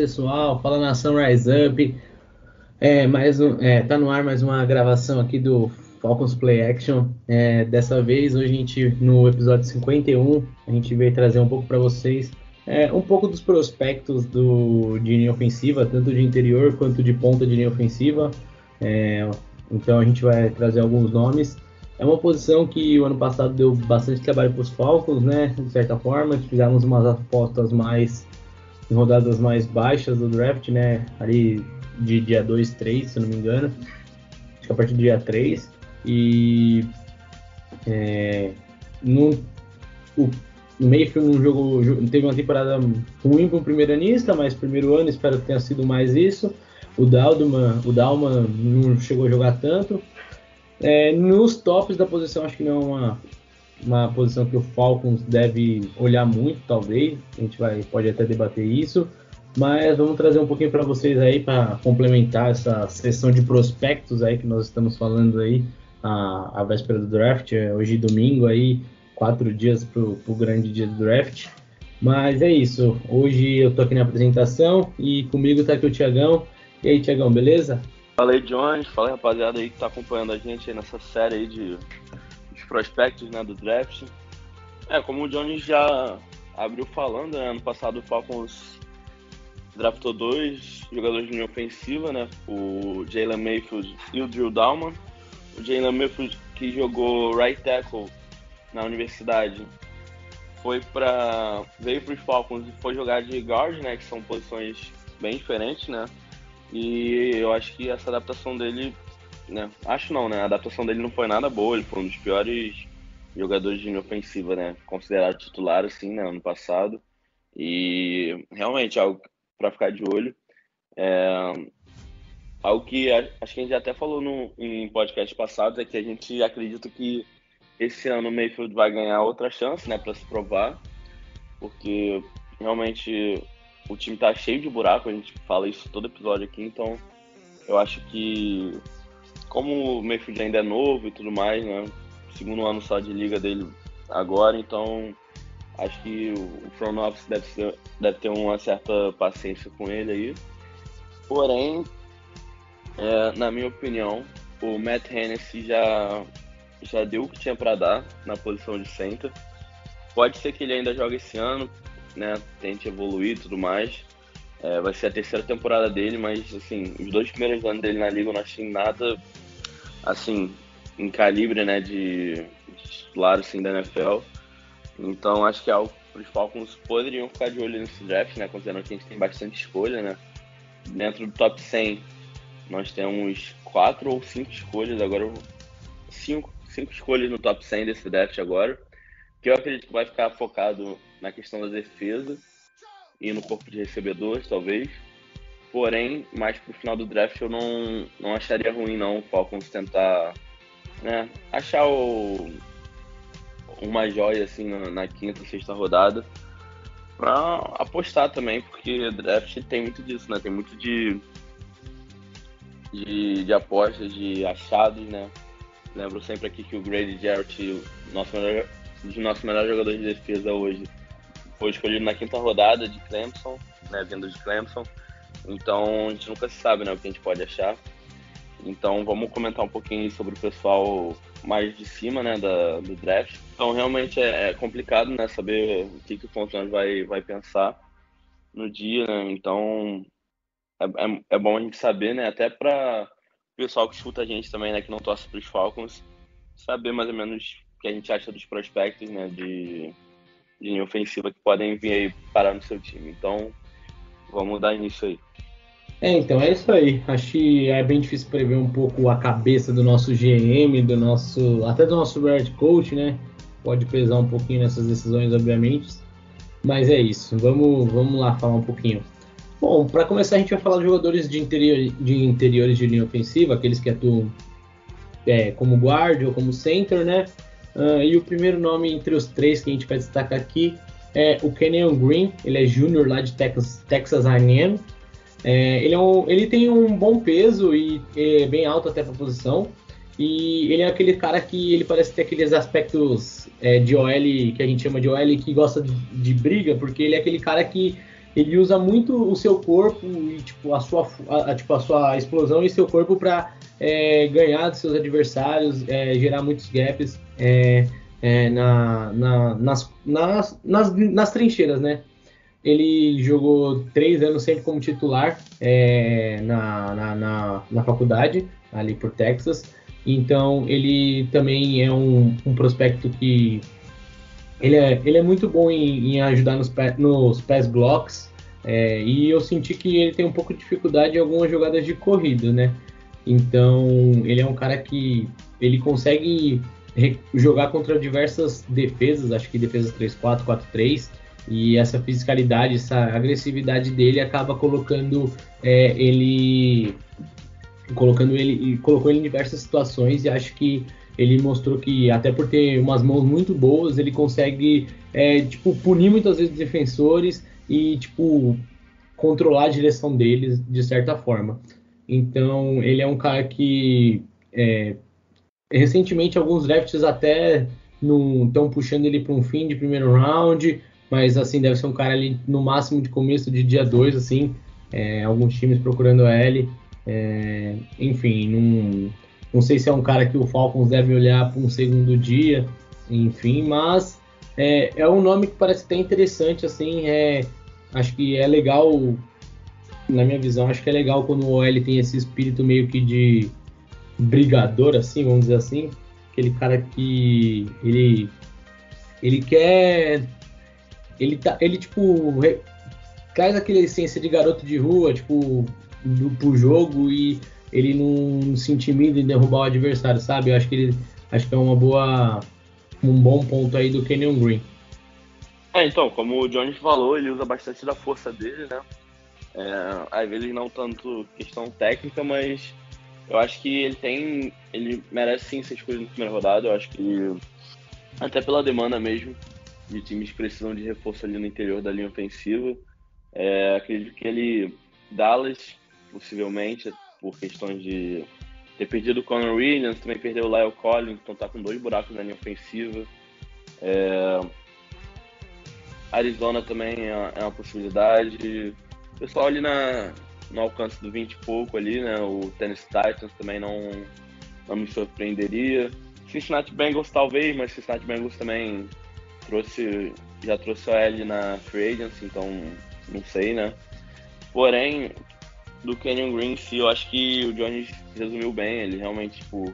Pessoal, fala nação Rise Up. É, mais um, é, tá no ar mais uma gravação aqui do Falcons Play Action. É, dessa vez, hoje a gente, no episódio 51, a gente veio trazer um pouco para vocês é, um pouco dos prospectos do, de linha ofensiva, tanto de interior quanto de ponta de linha ofensiva. É, então a gente vai trazer alguns nomes. É uma posição que o ano passado deu bastante trabalho para os Falcons, né? De certa forma, fizemos umas apostas mais rodadas mais baixas do draft, né? Ali de dia 2, 3, se não me engano. Acho que a partir do dia 3. E é, no, o Mayfield não jogou, teve uma temporada ruim para o primeiro anista, mas primeiro ano espero que tenha sido mais isso. O Dalman, o Dalman não chegou a jogar tanto. É, nos tops da posição, acho que não é uma, uma posição que o Falcons deve olhar muito, talvez. A gente vai, pode até debater isso. Mas vamos trazer um pouquinho para vocês aí para complementar essa sessão de prospectos aí que nós estamos falando aí a, a véspera do draft, é hoje domingo aí, quatro dias para o grande dia do draft. Mas é isso. Hoje eu tô aqui na apresentação e comigo tá aqui o Tiagão. E aí, Tiagão, beleza? Fala aí, Jones. Fala aí, rapaziada aí que tá acompanhando a gente nessa série aí de prospectos né, do draft. É, como o Johnny já abriu falando, né, ano passado o Falcons draftou dois jogadores de linha ofensiva, né, o Jalen Mayfield e o Drew Dalman. O Jalen Mayfield, que jogou right tackle na universidade, foi para veio para os Falcons e foi jogar de guard, né, que são posições bem diferentes, né, e eu acho que essa adaptação dele né? Acho não, né? A adaptação dele não foi nada boa, ele foi um dos piores jogadores de linha ofensiva, né? Considerado titular, assim, né? Ano passado. E realmente, algo para ficar de olho. É... Algo que acho que a gente até falou no, em podcast passados é que a gente acredita que esse ano o Mayfield vai ganhar outra chance, né, para se provar, porque realmente o time tá cheio de buraco, a gente fala isso todo episódio aqui, então eu acho que como o Mayfield ainda é novo e tudo mais, né? Segundo ano só de liga dele agora, então acho que o front office deve, ser, deve ter uma certa paciência com ele aí. Porém, é, na minha opinião, o Matt Hennessy já, já deu o que tinha para dar na posição de center. Pode ser que ele ainda jogue esse ano, né? Tente evoluir e tudo mais. É, vai ser a terceira temporada dele, mas assim, os dois primeiros anos dele na liga eu não achei nada assim, em calibre, né, de, de titular, assim, da NFL. Então, acho que é algo que os Falcons poderiam ficar de olho nesse draft, né, considerando que a gente tem bastante escolha, né. Dentro do top 100, nós temos quatro ou cinco escolhas agora, cinco, cinco escolhas no top 100 desse draft agora, que eu acredito que vai ficar focado na questão da defesa e no corpo de recebedores, talvez. Porém, mais pro final do draft eu não, não acharia ruim não o Falcons tentar né, achar o, uma joia assim na, na quinta, sexta rodada para apostar também, porque draft tem muito disso, né? Tem muito de, de, de apostas, de achados, né? Lembro sempre aqui que o Grady Jarrett, nosso melhor, nosso melhor jogador de defesa hoje, foi escolhido na quinta rodada de Clemson, né? Vindo de Clemson. Então a gente nunca sabe né, o que a gente pode achar. Então vamos comentar um pouquinho sobre o pessoal mais de cima né, da, do draft. Então realmente é, é complicado né, saber o que, que o Fontaine vai, vai pensar no dia. Né? Então é, é, é, bom a gente saber, né, até para o pessoal que escuta a gente também, né, que não torce para os Falcons, saber mais ou menos o que a gente acha dos prospectos né, de, de linha ofensiva que podem vir aí parar no seu time. Então vamos dar início aí. É, então é isso aí. Acho que é bem difícil prever um pouco a cabeça do nosso GM, do nosso. até do nosso Red Coach, né? Pode pesar um pouquinho nessas decisões, obviamente. Mas é isso, vamos, vamos lá falar um pouquinho. Bom, para começar a gente vai falar de jogadores de, interior, de interiores de linha ofensiva, aqueles que atuam é, como guard ou como center, né? Uh, e o primeiro nome entre os três que a gente vai destacar aqui é o Kenyon Green, ele é júnior lá de Texas, Texas A&M. É, ele, é um, ele tem um bom peso e é bem alto até para a posição. E ele é aquele cara que ele parece ter aqueles aspectos é, de OL que a gente chama de OL que gosta de, de, briga, porque ele é aquele cara que ele usa muito o seu corpo e tipo a sua, a, tipo, a sua explosão e seu corpo para é, ganhar dos seus adversários, é, gerar muitos gaps é, é, na, na, nas, nas, nas, nas, trincheiras, né? Ele jogou três anos sempre como titular é, na, na, na, faculdade, ali por Texas. Então ele também é um, um prospecto que ele é, ele é muito bom em, em ajudar nos, nos pass blocks. É, e eu senti que ele tem um pouco de dificuldade em algumas jogadas de corrida, né? Então, ele é um cara que ele consegue jogar contra diversas defesas, acho que defesas 3-4, 4-3, e essa fisicalidade, essa agressividade dele acaba colocando é, ele colocando ele colocou ele em diversas situações e acho que ele mostrou que até por ter umas mãos muito boas ele consegue é, tipo punir muitas vezes os defensores e tipo controlar a direção deles de certa forma então, ele é um cara que é, recentemente alguns drafts até não estão puxando ele para um fim de primeiro round, mas assim deve ser um cara ali no máximo de começo de dia 2, assim, é, alguns times procurando L. É, enfim, não, não sei se é um cara que o Falcons deve olhar para um segundo dia, enfim, mas é, é um nome que parece até interessante, assim, é, acho que é legal na minha visão, acho que é legal quando o OL tem esse espírito meio que de brigador, assim, vamos dizer assim. Aquele cara que ele, ele quer. Ele, tá, ele tipo, re, traz aquela essência de garoto de rua, tipo, do, pro jogo e ele não se intimida em derrubar o adversário, sabe? Eu acho que ele acho que é uma boa um bom ponto aí do Kenyon Green. É, então, como o Jones falou, ele usa bastante da força dele, né? É, às vezes não tanto questão técnica, mas eu acho que ele tem. Ele merece sim ser escolhido na primeira rodada. Eu acho que até pela demanda mesmo de times que precisam de reforço ali no interior da linha ofensiva. É, acredito que ele. Dallas, possivelmente, por questões de ter perdido o Conor Williams, também perdeu o Lyle Collins, então tá com dois buracos na linha ofensiva. É, Arizona também é, é uma possibilidade pessoal ali na, no alcance do 20 e pouco ali, né? O Tennessee Titans também não, não me surpreenderia. Cincinnati Bengals talvez, mas Cincinnati Bengals também trouxe, já trouxe o L na Free Agency, então não sei, né? Porém, do Kenyon Green, sim, eu acho que o Jones resumiu bem, ele realmente, tipo,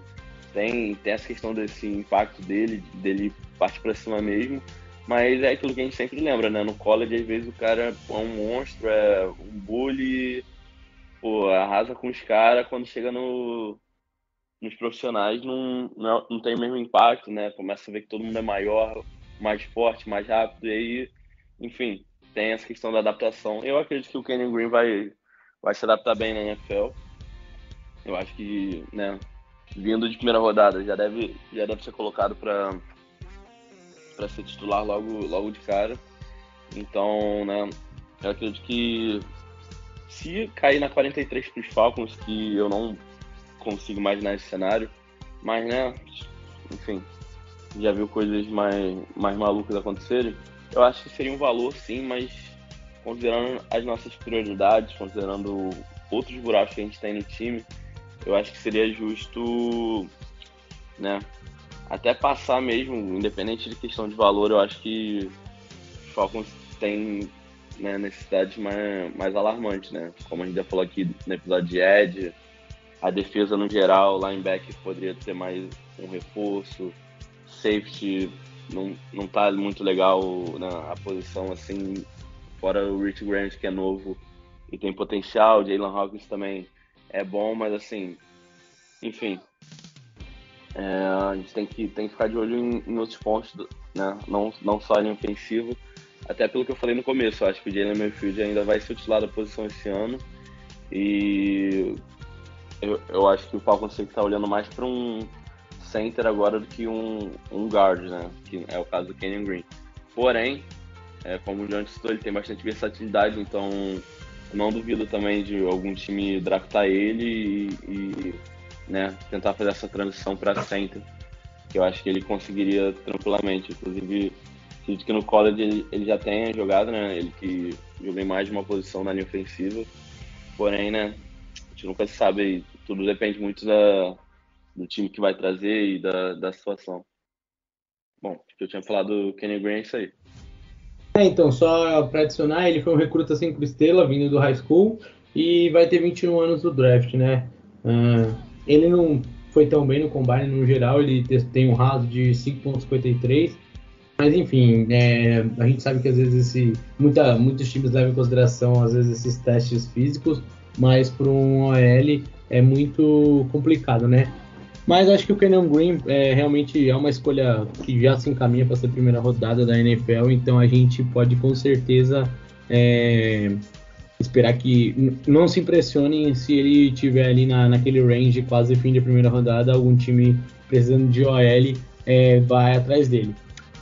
tem, tem essa questão desse impacto dele, dele partir pra cima mesmo. Mas é aquilo que a gente sempre lembra, né? No college, às vezes, o cara é um monstro, é um bully, pô, arrasa com os caras. Quando chega no, nos profissionais, não, não, não, tem o mesmo impacto, né? Começa a ver que todo mundo é maior, mais forte, mais rápido. E aí, enfim, tem essa questão da adaptação. Eu acredito que o Kenyon Green vai, vai se adaptar bem na NFL. Eu acho que, né, vindo de primeira rodada, já deve, já deve ser colocado para para ser titular logo, logo de cara. Então, né, eu acredito que se cair na 43 para os Falcons, que eu não consigo imaginar esse cenário, mas, né, enfim, já viu coisas mais, mais malucas acontecerem, eu acho que seria um valor sim, mas considerando as nossas prioridades, considerando outros buracos que a gente tem no time, eu acho que seria justo, né, até passar mesmo, independente de questão de valor, eu acho que os Falcons têm né, necessidades mais, mais alarmantes, né? Como a gente já falou aqui no episódio de Ed, a defesa no geral, linebacker poderia ter mais um reforço, safety não, não tá muito legal na posição assim, fora o Rich Grant que é novo e tem potencial, Jalen Hawkins também é bom, mas assim, enfim, é, a gente tem que, tem que ficar de olho em, em outros pontos, né? não, não só em ofensivo. até pelo que eu falei no começo, eu acho que o Jalen Mayfield ainda vai ser titular da posição esse ano. E eu, eu acho que o Falcons tem que estar olhando mais para um center agora do que um, um guard, né? Que é o caso do Kenyon Green. Porém, é, como o John citou, ele tem bastante versatilidade, então não duvido também de algum time draftar ele e, e né, tentar fazer essa transição para center, que eu acho que ele conseguiria tranquilamente. Inclusive, acredito que no college ele, ele já tenha jogado, né? Ele que jogou em mais de uma posição na linha ofensiva. Porém, né, a gente nunca sabe, tudo depende muito da, do time que vai trazer e da, da situação. Bom, acho que eu tinha falado do Kenny Green, é isso aí. É, então, só para adicionar, ele foi um recruta 5 estrela, vindo do high school, e vai ter 21 anos do draft, né? Uh, ele não foi tão bem no combine no geral, ele tem um raso de 5.53, mas enfim, é, a gente sabe que às vezes esse, muita, muitos times levam em consideração às vezes esses testes físicos, mas para um OL é muito complicado, né? Mas acho que o Kenan Green é, realmente é uma escolha que já se encaminha para ser a primeira rodada da NFL, então a gente pode com certeza é, esperar que não se impressionem se ele tiver ali na, naquele range quase fim de primeira rodada, algum time precisando de OL é, vai atrás dele.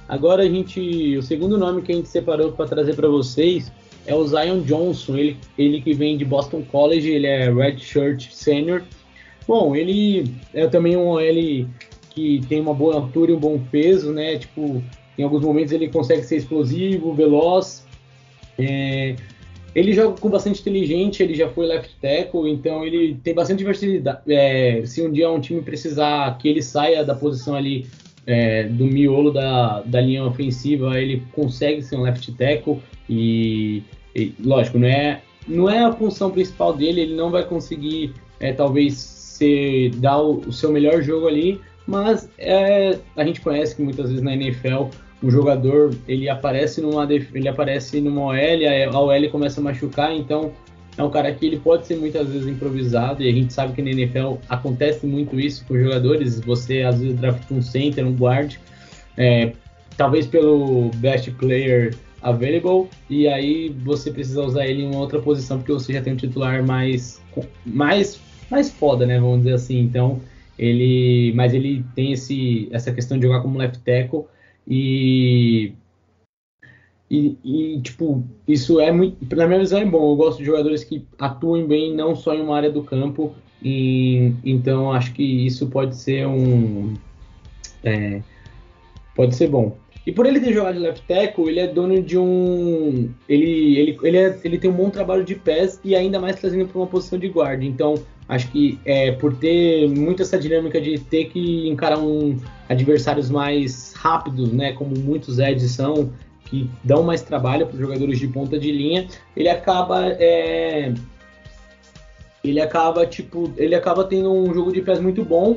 Agora a gente, o segundo nome que a gente separou para trazer para vocês é o Zion Johnson, ele, ele que vem de Boston College, ele é redshirt senior Bom, ele é também um OL que tem uma boa altura e um bom peso, né? Tipo, em alguns momentos ele consegue ser explosivo, veloz. É, ele joga com bastante inteligente, ele já foi left tackle, então ele tem bastante versatilidade. É, se um dia um time precisar que ele saia da posição ali é, do miolo da, da linha ofensiva, ele consegue ser um left tackle e, e, lógico, não é, não é a função principal dele, ele não vai conseguir é, talvez você dá o, o seu melhor jogo ali, mas é, a gente conhece que muitas vezes na NFL o jogador ele aparece numa ele aparece numa OL, a OL começa a machucar, então é um cara que ele pode ser muitas vezes improvisado e a gente sabe que na NFL acontece muito isso com jogadores. Você às vezes draft um center, um guard, é, talvez pelo best player available e aí você precisa usar ele em uma outra posição porque você já tem um titular mais mais mais foda, né? Vamos dizer assim. Então, ele. Mas ele tem esse, essa questão de jogar como left tackle e. E, e, tipo, isso é muito. Na minha visão é bom. Eu gosto de jogadores que atuem bem, não só em uma área do campo. E, então, acho que isso pode ser um. É, pode ser bom. E por ele ter jogado de left tackle, ele é dono de um. Ele, ele, ele, é, ele tem um bom trabalho de pés e ainda mais trazendo para uma posição de guarda. Então, acho que é, por ter muito essa dinâmica de ter que encarar um adversários mais rápidos, né? Como muitos Eds são, que dão mais trabalho para os jogadores de ponta de linha, ele acaba. É, ele acaba, tipo, ele acaba tendo um jogo de pés muito bom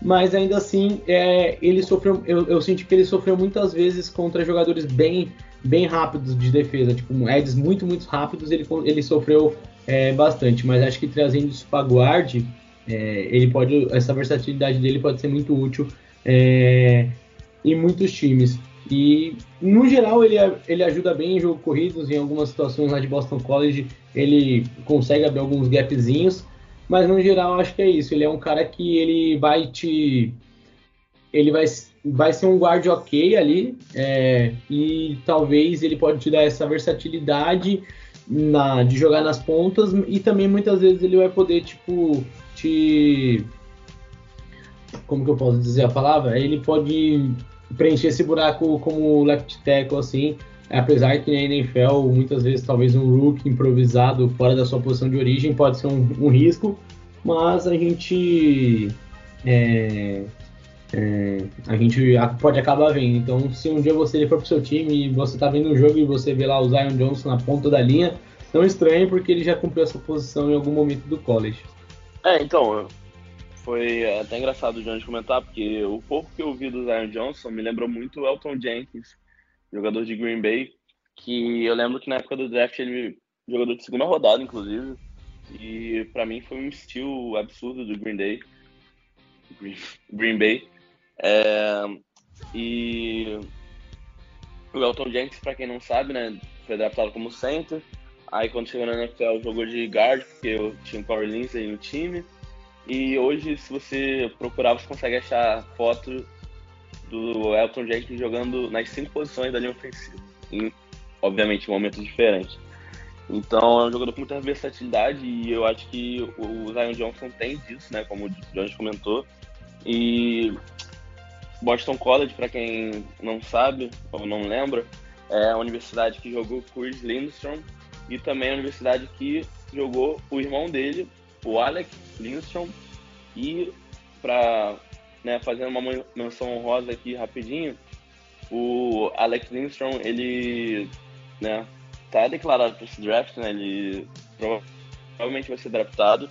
mas ainda assim é, ele sofreu, eu, eu senti que ele sofreu muitas vezes contra jogadores bem, bem rápidos de defesa, tipo Eds muito, muito rápidos, ele, ele sofreu é, bastante, mas acho que trazendo isso para guard, é, ele pode, essa versatilidade dele pode ser muito útil é, em muitos times. E no geral ele, ele ajuda bem em jogo corridos, em algumas situações lá de Boston College ele consegue abrir alguns gapzinhos, mas no geral acho que é isso. Ele é um cara que ele vai te. Ele vai, vai ser um guard ok ali. É, e talvez ele pode te dar essa versatilidade na, de jogar nas pontas. E também muitas vezes ele vai poder, tipo, te. Como que eu posso dizer a palavra? Ele pode preencher esse buraco como left tackle, assim. Apesar que na NFL, muitas vezes, talvez um rookie improvisado fora da sua posição de origem pode ser um, um risco, mas a gente. É, é, a gente pode acabar vendo. Então, se um dia você for pro seu time e você tá vendo um jogo e você vê lá o Zion Johnson na ponta da linha, não estranhe porque ele já cumpriu essa posição em algum momento do college. É, então, foi até engraçado o Jones comentar, porque o pouco que eu vi do Zion Johnson me lembrou muito o Elton Jenkins, jogador de Green Bay, que eu lembro que na época do draft ele jogador de segunda rodada, inclusive, e para mim foi um estilo absurdo do Green Day, Green, Bay. É, e o Elton Jenkins, para quem não sabe, né, foi draftado como center. Aí quando chegou na NFL jogou de guard, porque eu tinha o Corey Lindsay no time. E hoje, se você procurar, você consegue achar foto do Elton Jenkins jogando nas cinco posições da linha ofensiva. Em, obviamente, momentos diferentes. Então é um jogador com muita versatilidade e eu acho que o Zion Johnson tem disso, né? Como o Jones comentou. E Boston College, para quem não sabe ou não lembra, é a universidade que jogou Chris Lindstrom e também a universidade que jogou o irmão dele, o Alec Lindstrom. E para né, fazer uma menção honrosa aqui rapidinho, o Alex Lindstrom, ele né, tá declarado para esse draft, né? Ele provavelmente vai ser draftado.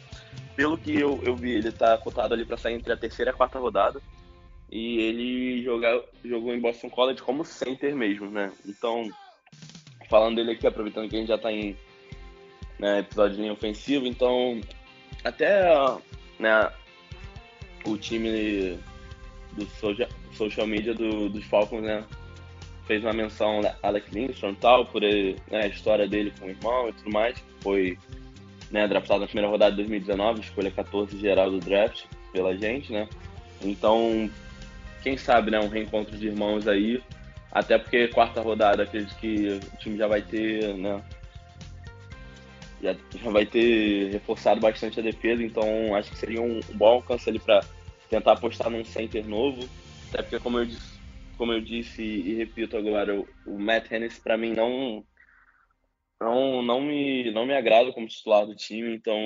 Pelo que eu, eu vi, ele tá cotado ali para sair entre a terceira e a quarta rodada. E ele joga, jogou em Boston College como center mesmo, né? Então, falando dele aqui, aproveitando que a gente já tá em né, episódio de linha ofensiva, então até né, o time do social, social media do, dos Falcons, né? Fez uma menção a Alex Lindstrom e tal, por ele, né, a história dele com o irmão e tudo mais. Foi né, draftado na primeira rodada de 2019, escolha 14 geral do draft pela gente, né? Então, quem sabe, né, um reencontro de irmãos aí. Até porque quarta rodada, acredito que o time já vai ter, né? Já, já vai ter reforçado bastante a defesa, então acho que seria um, bom alcance ali para tentar apostar num center novo, até porque como eu disse, como eu disse e, repito agora, o, Matt Hennessy para mim não não não me não me agrada como titular do time, então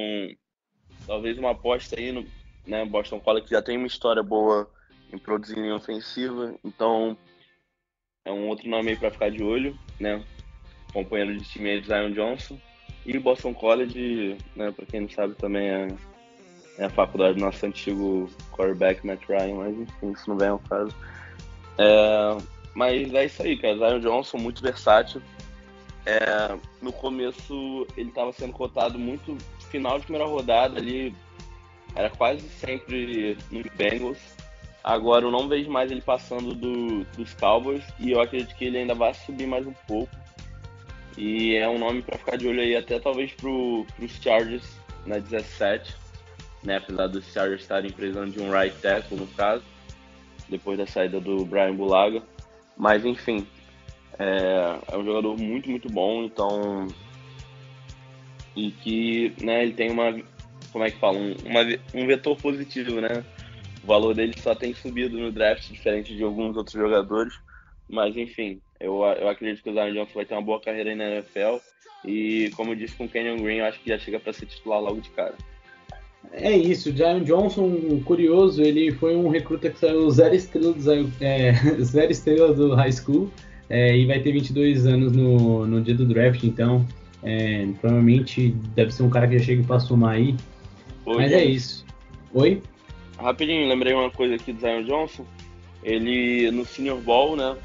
talvez uma aposta aí no né, Boston College que já tem uma história boa em produzir linha ofensiva, então é um outro nome aí para ficar de olho, né? Companheiro de time é Zion Johnson. E Boston College, né, para quem não sabe, também é é a faculdade do nosso antigo quarterback Matt Ryan, mas enfim, isso não vem ao caso. É, mas é isso aí, cara. Zion Johnson, muito versátil. É, no começo ele estava sendo cotado muito final de primeira rodada ali, era quase sempre no Bengals. Agora eu não vejo mais ele passando do, dos Cowboys e eu acredito que ele ainda vai subir mais um pouco. E é um nome para ficar de olho aí até talvez para os Chargers na 17 né? Apesar dos Chargers estarem precisando de um right tackle, no caso, depois da saída do Brian Bulaga. Mas, enfim, é, é um jogador muito, muito bom, então... E que, né, ele tem uma... Como é que fala? Um, uma, um vetor positivo, né? O valor dele só tem subido no draft, diferente de alguns outros jogadores. Mas, enfim, eu, eu acredito que o Zion Johnson vai ter uma boa carreira aí na NFL. E, como eu disse com o Kenyon Green, eu acho que já chega para ser titular logo de cara. É isso, Zion Johnson, curioso, ele foi um recruta que saiu zero estrela do, é, zero estrela do high school é, e vai ter 22 anos no, no dia do draft, então é, provavelmente deve ser um cara que já chega para somar aí. Oi, Mas é isso. Oi? Rapidinho, lembrei uma coisa aqui do Zion Johnson. Ele, no Senior Bowl, né,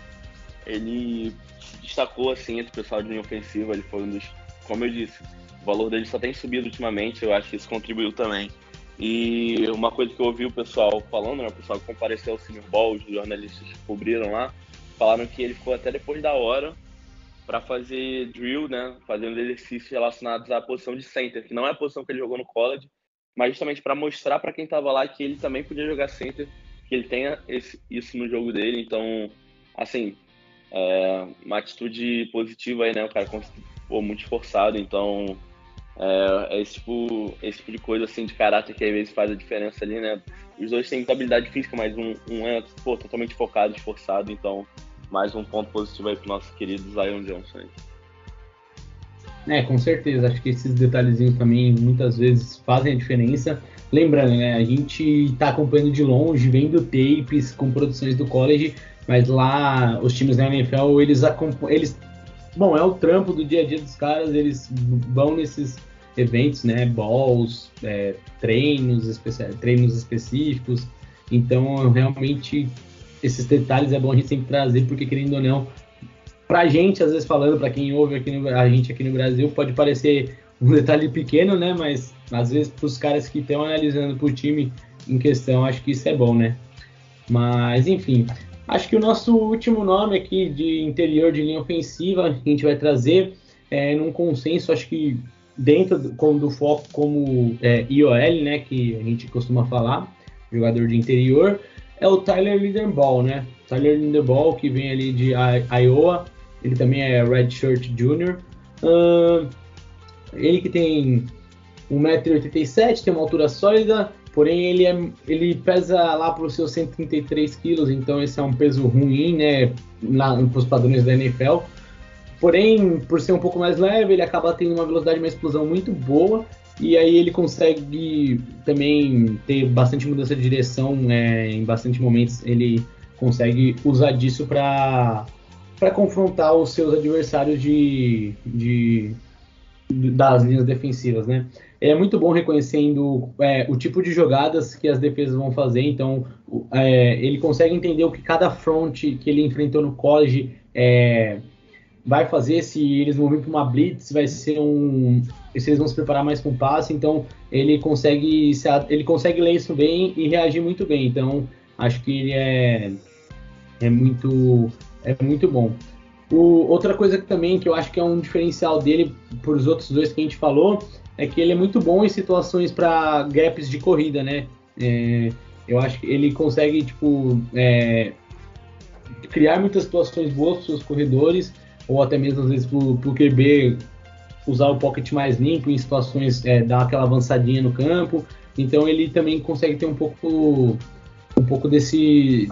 ele se destacou assim entre o pessoal de linha ofensiva, ele foi um dos, como eu disse, o valor dele só tem subido ultimamente, eu acho que isso contribuiu também. E uma coisa que eu ouvi o pessoal falando, né, o pessoal que compareceu ao Senior Bowl, os jornalistas que cobriram lá, falaram que ele ficou até depois da hora para fazer drill, né, fazendo exercícios relacionados à posição de center, que não é a posição que ele jogou no college, mas justamente para mostrar para quem estava lá que ele também podia jogar center, que ele tenha esse, isso no jogo dele. Então, assim, é uma atitude positiva aí, né? O cara ficou muito esforçado, então é, é, esse, tipo, esse tipo de coisa assim de caráter que às vezes faz a diferença ali, né? Os dois têm habilidade física, mas um, um é pô, totalmente focado, esforçado, então mais um ponto positivo aí pro nosso querido Zion Johnson. É, com certeza. Acho que esses detalhezinhos também muitas vezes fazem a diferença. Lembrando, né? A gente está acompanhando de longe, vendo tapes com produções do college, mas lá os times da NFL eles, eles Bom, é o trampo do dia a dia dos caras, eles vão nesses eventos, né? Balls, é, treinos, especi treinos específicos. Então, realmente, esses detalhes é bom a gente sempre trazer, porque querendo ou não, pra gente, às vezes falando, para quem ouve aqui no, a gente aqui no Brasil, pode parecer um detalhe pequeno, né? Mas às vezes para os caras que estão analisando pro time em questão, acho que isso é bom, né? Mas enfim, Acho que o nosso último nome aqui de interior de linha ofensiva a gente vai trazer é num consenso, acho que dentro do, do foco como é, IOL, né, que a gente costuma falar, jogador de interior, é o Tyler Linderbaum, né? Tyler Linderbaum, que vem ali de Iowa, ele também é Redshirt Junior. Uh, ele que tem 1,87m, tem uma altura sólida, porém ele, é, ele pesa lá para os seus 133 quilos, então esse é um peso ruim, né, para os padrões da NFL. Porém, por ser um pouco mais leve, ele acaba tendo uma velocidade uma explosão muito boa, e aí ele consegue também ter bastante mudança de direção, é, em bastante momentos ele consegue usar disso para para confrontar os seus adversários de, de, de, das linhas defensivas, né? É muito bom reconhecendo é, o tipo de jogadas que as defesas vão fazer, então é, ele consegue entender o que cada front que ele enfrentou no college é, vai fazer, se eles vão vir para uma blitz, vai ser um, se eles vão se preparar mais com passe, então ele consegue ele consegue ler isso bem e reagir muito bem, então acho que ele é é muito é muito bom. O, outra coisa que também que eu acho que é um diferencial dele por os outros dois que a gente falou é que ele é muito bom em situações para gaps de corrida, né? É, eu acho que ele consegue tipo é, criar muitas situações boas para os corredores ou até mesmo às vezes para o QB usar o pocket mais limpo em situações é, dar aquela avançadinha no campo. Então ele também consegue ter um pouco um pouco desse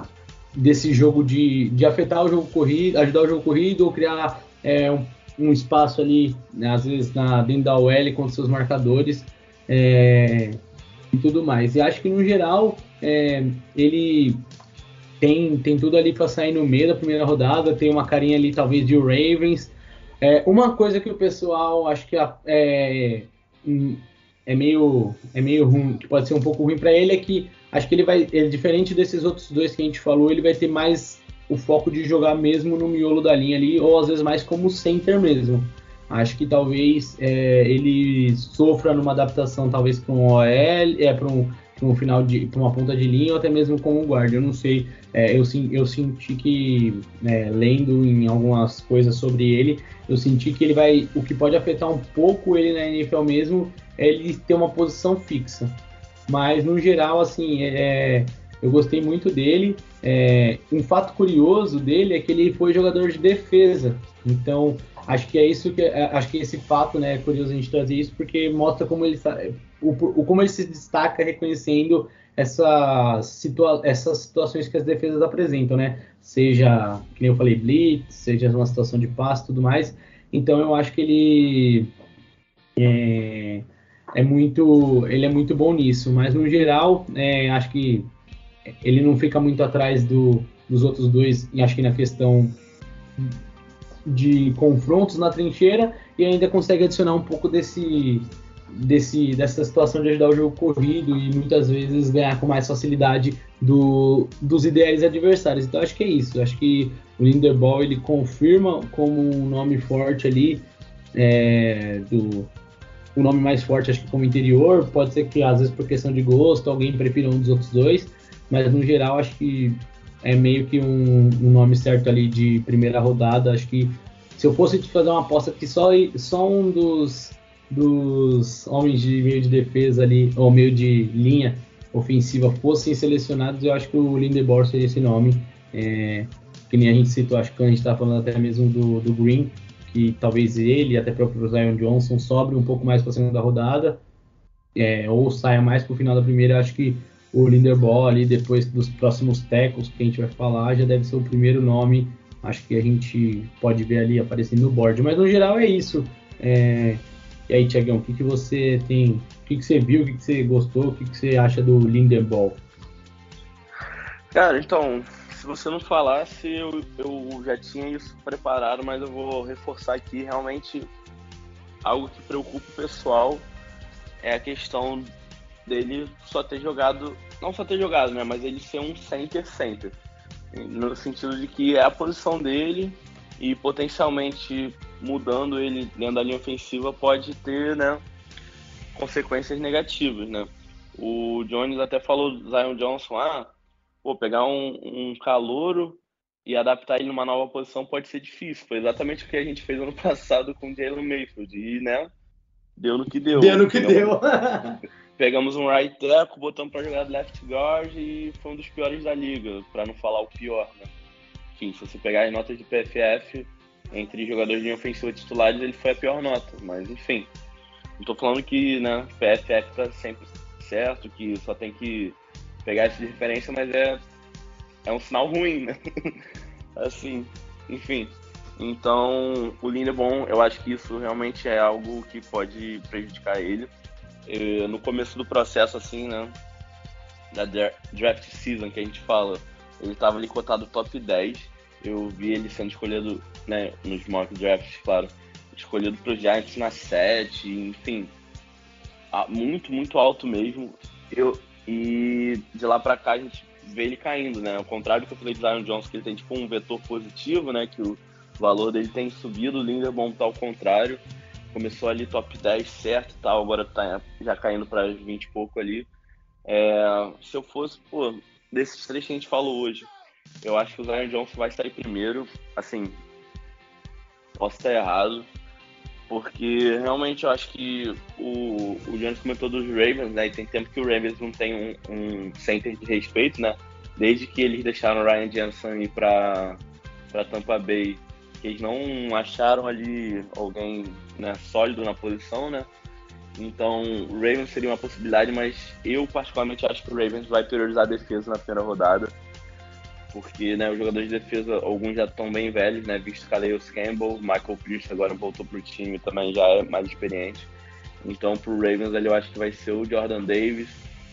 desse jogo de, de afetar o jogo corrido, ajudar o jogo corrido ou criar é, um, um, espaço ali, né, às vezes na, dentro da OL com seus marcadores é, e tudo mais. E acho que no geral é, ele tem, tem tudo ali para sair no meio da primeira rodada, tem uma carinha ali talvez de Ravens. É, uma coisa que o pessoal acho que é, é meio é meio ruim, que pode ser um pouco ruim para ele é que acho que ele vai, ele, diferente desses outros dois que a gente falou, ele vai ter mais o foco de jogar mesmo no miolo da linha ali, ou às vezes mais como center mesmo. Acho que talvez é, ele sofra numa adaptação, talvez para um OL, é, para um, um final de para uma ponta de linha ou até mesmo como guarda. Eu não sei, é, eu, eu senti que é, lendo em algumas coisas sobre ele, eu senti que ele vai, o que pode afetar um pouco ele na NFL mesmo é ele ter uma posição fixa. Mas no geral, assim, é, eu gostei muito dele. É, um fato curioso dele é que ele foi jogador de defesa. Então, acho que é isso que é, acho que esse fato, né, é curioso a gente trazer isso porque mostra como ele o, o como ele se destaca reconhecendo essa situa essas situações que as defesas apresentam, né? Seja, nem eu falei, blitz, seja uma situação de passe, tudo mais. Então, eu acho que ele é, é muito, ele é muito bom nisso, mas no geral, é, acho que ele não fica muito atrás do, dos outros dois, e acho que na questão de confrontos na trincheira, e ainda consegue adicionar um pouco desse, desse, dessa situação de ajudar o jogo corrido e muitas vezes ganhar com mais facilidade do, dos ideais adversários. Então acho que é isso. Acho que o Linderball ele confirma como um nome forte ali é, do, o nome mais forte, acho que como interior. Pode ser que, às vezes, por questão de gosto, alguém prefira um dos outros dois, mas no geral, acho que é meio que um, um nome certo ali de primeira rodada. Acho que se eu fosse te fazer uma aposta que só, só um dos, dos homens de meio de defesa ali, ou meio de linha ofensiva fossem selecionados, eu acho que o Lindeborg seria esse nome. É, que nem a gente citou, acho que a gente está falando até mesmo do, do Green, que talvez ele, até próprio Zion Johnson, sobre um pouco mais para a segunda rodada, é, ou saia mais para o final da primeira. Acho que o Linderbaugh ali, depois dos próximos tecos que a gente vai falar, já deve ser o primeiro nome. Acho que a gente pode ver ali aparecendo no board. Mas no geral é isso. É... E aí, Tiagão, o que, que você tem. O que, que você viu, o que, que você gostou, o que, que você acha do Linderbaugh? Cara, então, se você não falasse, eu, eu já tinha isso preparado, mas eu vou reforçar aqui realmente algo que preocupa o pessoal é a questão dele só ter jogado, não só ter jogado, né, mas ele ser um center center, no sentido de que é a posição dele e potencialmente mudando ele dentro da linha ofensiva pode ter, né, consequências negativas, né. O Jones até falou do Zion Johnson, ah, pô, pegar um, um calouro e adaptar ele numa nova posição pode ser difícil. Foi exatamente o que a gente fez ano passado com o Jalen Mayfield. E, né, deu no que deu. Deu no que deu. pegamos um right tackle, botamos para jogar left guard e foi um dos piores da liga, para não falar o pior, né? Enfim, se você pegar as notas de PFF, entre jogadores de ofensiva titulares, ele foi a pior nota. Mas, enfim, não tô falando que, né, PFF tá sempre certo, que só tem que pegar essa referência, mas é, é um sinal ruim, né? assim, enfim. Então, o Lindebaum, eu acho que isso realmente é algo que pode prejudicar ele. No começo do processo, assim, né, da draft season que a gente fala, ele estava ali cotado top 10. Eu vi ele sendo escolhido, né, nos mock drafts, claro, escolhido para os Giants na 7, enfim, muito, muito alto mesmo. Eu, e de lá para cá a gente vê ele caindo, né? Ao contrário do que eu falei de Zion Johnson, que ele tem tipo um vetor positivo, né? Que o valor dele tem subido, o Linderbaum tá ao contrário. Começou ali top 10 certo tal, agora tá já caindo para 20 e pouco ali. É, se eu fosse, pô, desses três que a gente falou hoje, eu acho que o Zion Johnson vai sair primeiro. Assim, posso estar errado, porque realmente eu acho que o, o Jones comentou dos Ravens, né? E tem tempo que o Ravens não tem um, um center de respeito, né? Desde que eles deixaram o Ryan Jensen ir para Tampa Bay, eles não acharam ali alguém né, sólido na posição, né? Então, o Ravens seria uma possibilidade, mas eu particularmente acho que o Ravens vai priorizar a defesa na primeira rodada porque né, os jogadores de defesa, alguns já estão bem velhos, né? Visto Calais Campbell, Michael Pierce agora voltou para o time também já é mais experiente. Então, para o Ravens ali, eu acho que vai ser o Jordan Davis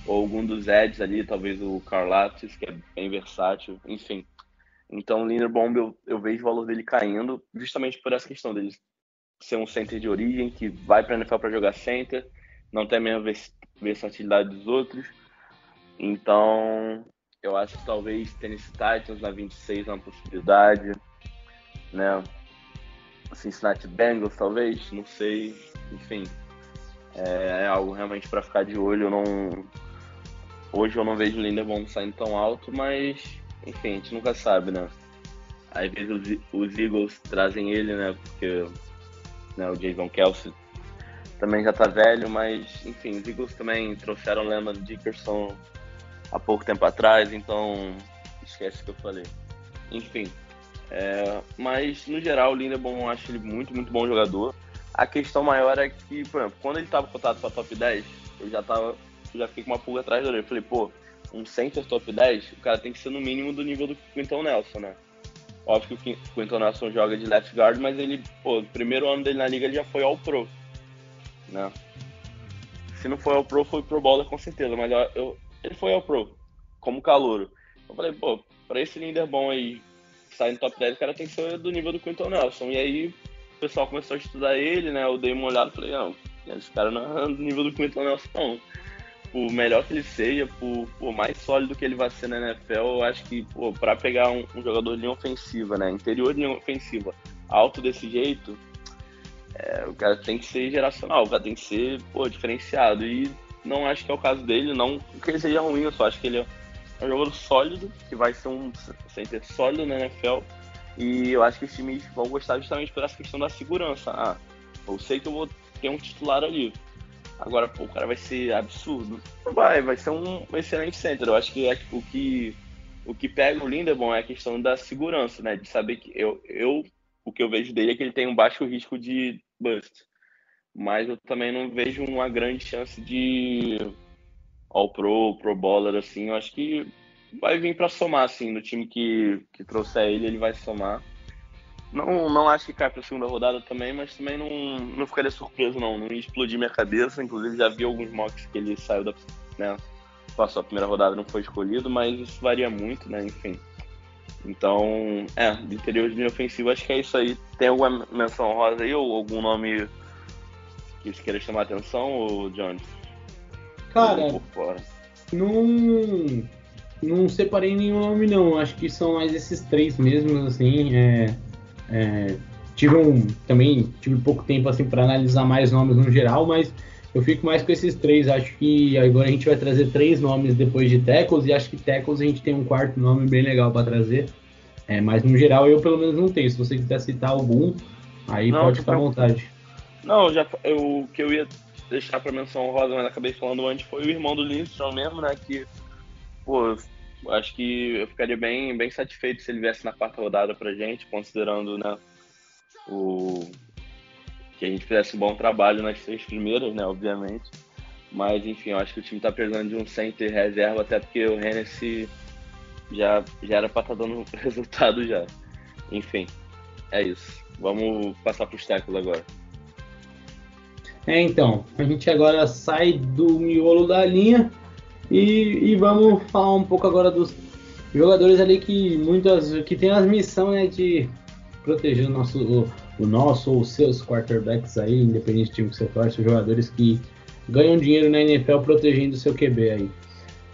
ou algum dos Eds ali, talvez o Carl que é bem versátil, enfim. Então, o Linderbaum, eu, eu vejo o valor dele caindo justamente por essa questão dele ser um center de origem, que vai para a NFL para jogar center, não tem a mesma versatilidade dos outros. Então, eu acho que talvez Tennessee Titans na 26 é uma possibilidade, né? Cincinnati Bengals, talvez, não sei. Enfim, é, é algo realmente para ficar de olho. Eu não, hoje eu não vejo o Linderbaum saindo tão alto, mas enfim, a gente nunca sabe, né? Às vezes os, Eagles trazem ele, né? Porque né, o Jason Kelsey também já tá velho, mas enfim, os Eagles também trouxeram o Lemon Dickerson há pouco tempo atrás, então esquece o que eu falei. Enfim, é, mas no geral o Lindebaum eu acho ele muito, muito bom jogador. A questão maior é que, por exemplo, quando ele estava cotado para top 10, eu já tava, eu já fiquei com uma pulga atrás dele. Eu falei, pô, um center top 10, o cara tem que ser no mínimo do nível do Quinton Nelson, né? Óbvio que o Quinton Nelson joga de left guard, mas ele, pô, o primeiro ano dele na liga ele já foi all pro, né? Se não foi all pro, foi pro bola com certeza, mas eu ele foi ao Pro, como calouro. Eu falei, pô, pra esse líder bom aí sair no top 10, o cara tem que ser do nível do Quinton Nelson. E aí o pessoal começou a estudar ele, né? Eu dei uma olhada e falei, não, esse cara não é do nível do Quinton Nelson, não. Por melhor que ele seja, por, por mais sólido que ele vai ser na NFL, eu acho que, pô, pra pegar um, um jogador de linha ofensiva, né? Interior de linha ofensiva, alto desse jeito, é, o cara tem que ser geracional, o cara tem que ser, pô, diferenciado. E não acho que é o caso dele, não que ele seja ruim, eu só acho que ele é um jogador sólido, que vai ser um center sólido na NFL. E eu acho que os times vão gostar justamente por essa questão da segurança. Ah, eu sei que eu vou ter um titular ali. Agora, pô, o cara vai ser absurdo. Vai, vai ser um excelente center. Eu acho que é o que o que pega o Lindebaum é a questão da segurança, né? De saber que eu, eu o que eu vejo dele é que ele tem um baixo risco de bust mas eu também não vejo uma grande chance de All Pro, Pro Bowler, assim. Eu acho que vai vir para somar, assim, no time que, que trouxer ele, ele vai somar. Não, não acho que cai para a segunda rodada também, mas também não, não ficaria surpreso, não. Não ia explodir minha cabeça. Inclusive, já vi alguns mocks que ele saiu da. Né, passou a primeira rodada não foi escolhido, mas isso varia muito, né? Enfim. Então, é, de interior de linha ofensiva, acho que é isso aí. Tem alguma menção rosa aí ou algum nome que você queira chamar a atenção, ou Jones? Cara, não, não separei nenhum nome não. Acho que são mais esses três mesmo, assim. É, é, tive um, também tive pouco tempo assim para analisar mais nomes no geral, mas eu fico mais com esses três. Acho que agora a gente vai trazer três nomes depois de Tackles e acho que Tackles a gente tem um quarto nome bem legal para trazer. É, mas no geral eu pelo menos não tenho. Se você quiser citar algum, aí Não, pode ficar à vontade. Não, já eu, o que eu ia deixar pra menção rosa, mas acabei falando antes, foi o irmão do Lindstrom mesmo, né? Que, pô, acho que eu ficaria bem, bem satisfeito se ele viesse na quarta rodada pra gente, considerando, né, o que a gente fizesse um bom trabalho nas três primeiras, né, obviamente. Mas, enfim, eu acho que o time tá precisando de um center reserva, até porque o Hennessy já, já era pra estar tá dando resultado já. Enfim, é isso. Vamos passar pros tackles agora. É, então, a gente agora sai do miolo da linha e, e vamos falar um pouco agora dos jogadores ali que muitas que tem as missões né, de proteger o nosso, o, o, nosso ou seus quarterbacks aí, independente do time que você torce, jogadores que ganham dinheiro na NFL protegendo o seu QB aí.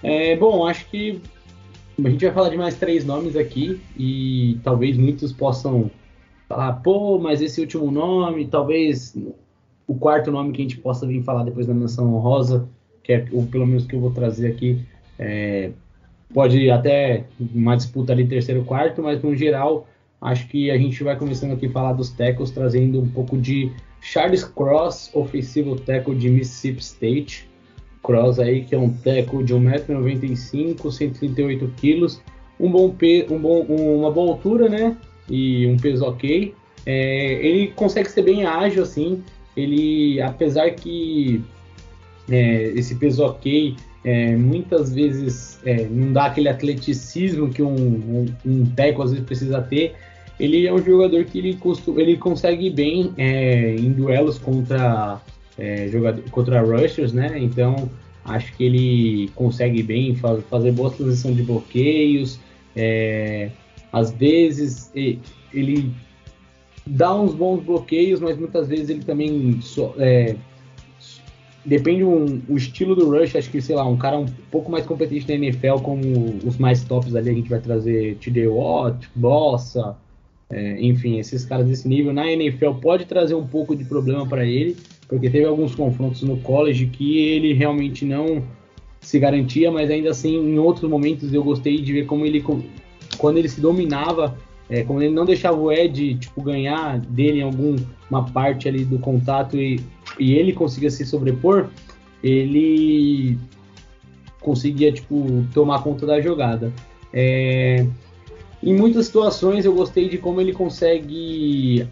É, bom, acho que a gente vai falar de mais três nomes aqui e talvez muitos possam falar, pô, mas esse último nome, talvez o quarto nome que a gente possa vir falar depois da menção honrosa, que é o pelo menos que eu vou trazer aqui, é, pode até uma disputa ali terceiro quarto, mas no geral acho que a gente vai começando aqui a falar dos tackles, trazendo um pouco de Charles Cross, ofensivo tackle de Mississippi State. Cross aí que é um tackle de 1,95m, 138 kg, um bom um bom, uma boa altura, né? E um peso ok. É, ele consegue ser bem ágil assim, ele, apesar que é, esse peso ok é, muitas vezes é, não dá aquele atleticismo que um, um, um às vezes precisa ter, ele é um jogador que ele, costuma, ele consegue bem é, em duelos contra é, jogador, contra rushers, né? Então acho que ele consegue bem faz, fazer boa transição de bloqueios. É, às vezes ele dá uns bons bloqueios, mas muitas vezes ele também so, é, depende um, o estilo do Rush, acho que, sei lá, um cara um pouco mais competente na NFL, como os mais tops ali, a gente vai trazer TJ Watt, Bossa, é, enfim, esses caras desse nível. Na NFL pode trazer um pouco de problema para ele, porque teve alguns confrontos no college que ele realmente não se garantia, mas ainda assim, em outros momentos eu gostei de ver como ele, quando ele se dominava, é, como ele não deixava o Ed tipo, ganhar dele em alguma parte ali do contato e, e ele conseguia se sobrepor, ele conseguia tipo, tomar conta da jogada. É, em muitas situações eu gostei de como ele consegue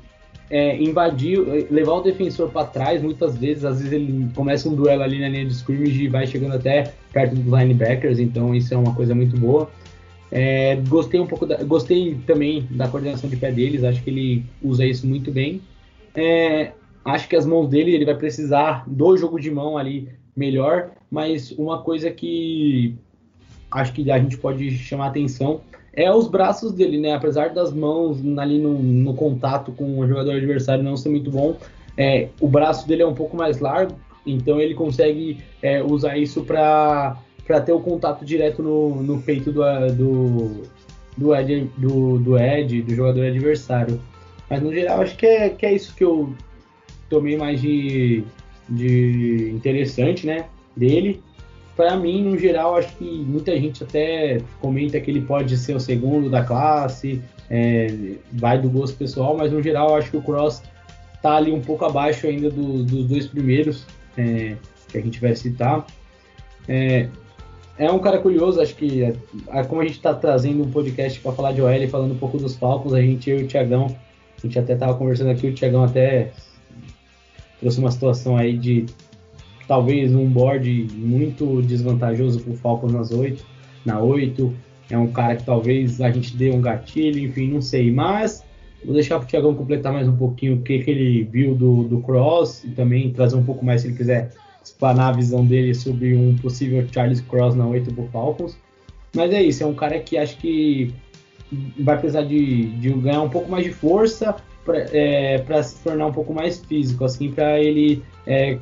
é, invadir, levar o defensor para trás, muitas vezes, às vezes ele começa um duelo ali na linha de scrimmage e vai chegando até perto dos linebackers, então isso é uma coisa muito boa. É, gostei um pouco, da, gostei também da coordenação de pé deles, acho que ele usa isso muito bem. É, acho que as mãos dele ele vai precisar do jogo de mão ali melhor, mas uma coisa que acho que a gente pode chamar atenção é os braços dele, né? Apesar das mãos ali no, no contato com o jogador adversário não ser muito bom, é, o braço dele é um pouco mais largo, então ele consegue é, usar isso para para ter o contato direto no, no peito do, do, do, Ed, do, do Ed, do jogador adversário. Mas no geral, acho que é, que é isso que eu tomei mais de, de interessante né, dele. Para mim, no geral, acho que muita gente até comenta que ele pode ser o segundo da classe, é, vai do gosto pessoal, mas no geral, acho que o Cross tá ali um pouco abaixo ainda do, dos dois primeiros é, que a gente vai citar. É, é um cara curioso, acho que é, é como a gente está trazendo um podcast para falar de OL, falando um pouco dos Falcons, a gente, eu e o Tiagão, a gente até estava conversando aqui, o Tiagão até trouxe uma situação aí de talvez um board muito desvantajoso para o Falcons nas 8, na 8. É um cara que talvez a gente dê um gatilho, enfim, não sei. Mas vou deixar para o completar mais um pouquinho o que, que ele viu do, do Cross e também trazer um pouco mais se ele quiser explanar a visão dele sobre um possível Charles Cross na 8 pro Falcons. Mas é isso, é um cara que acho que vai precisar de, de ganhar um pouco mais de força para é, se tornar um pouco mais físico, assim, para ele é,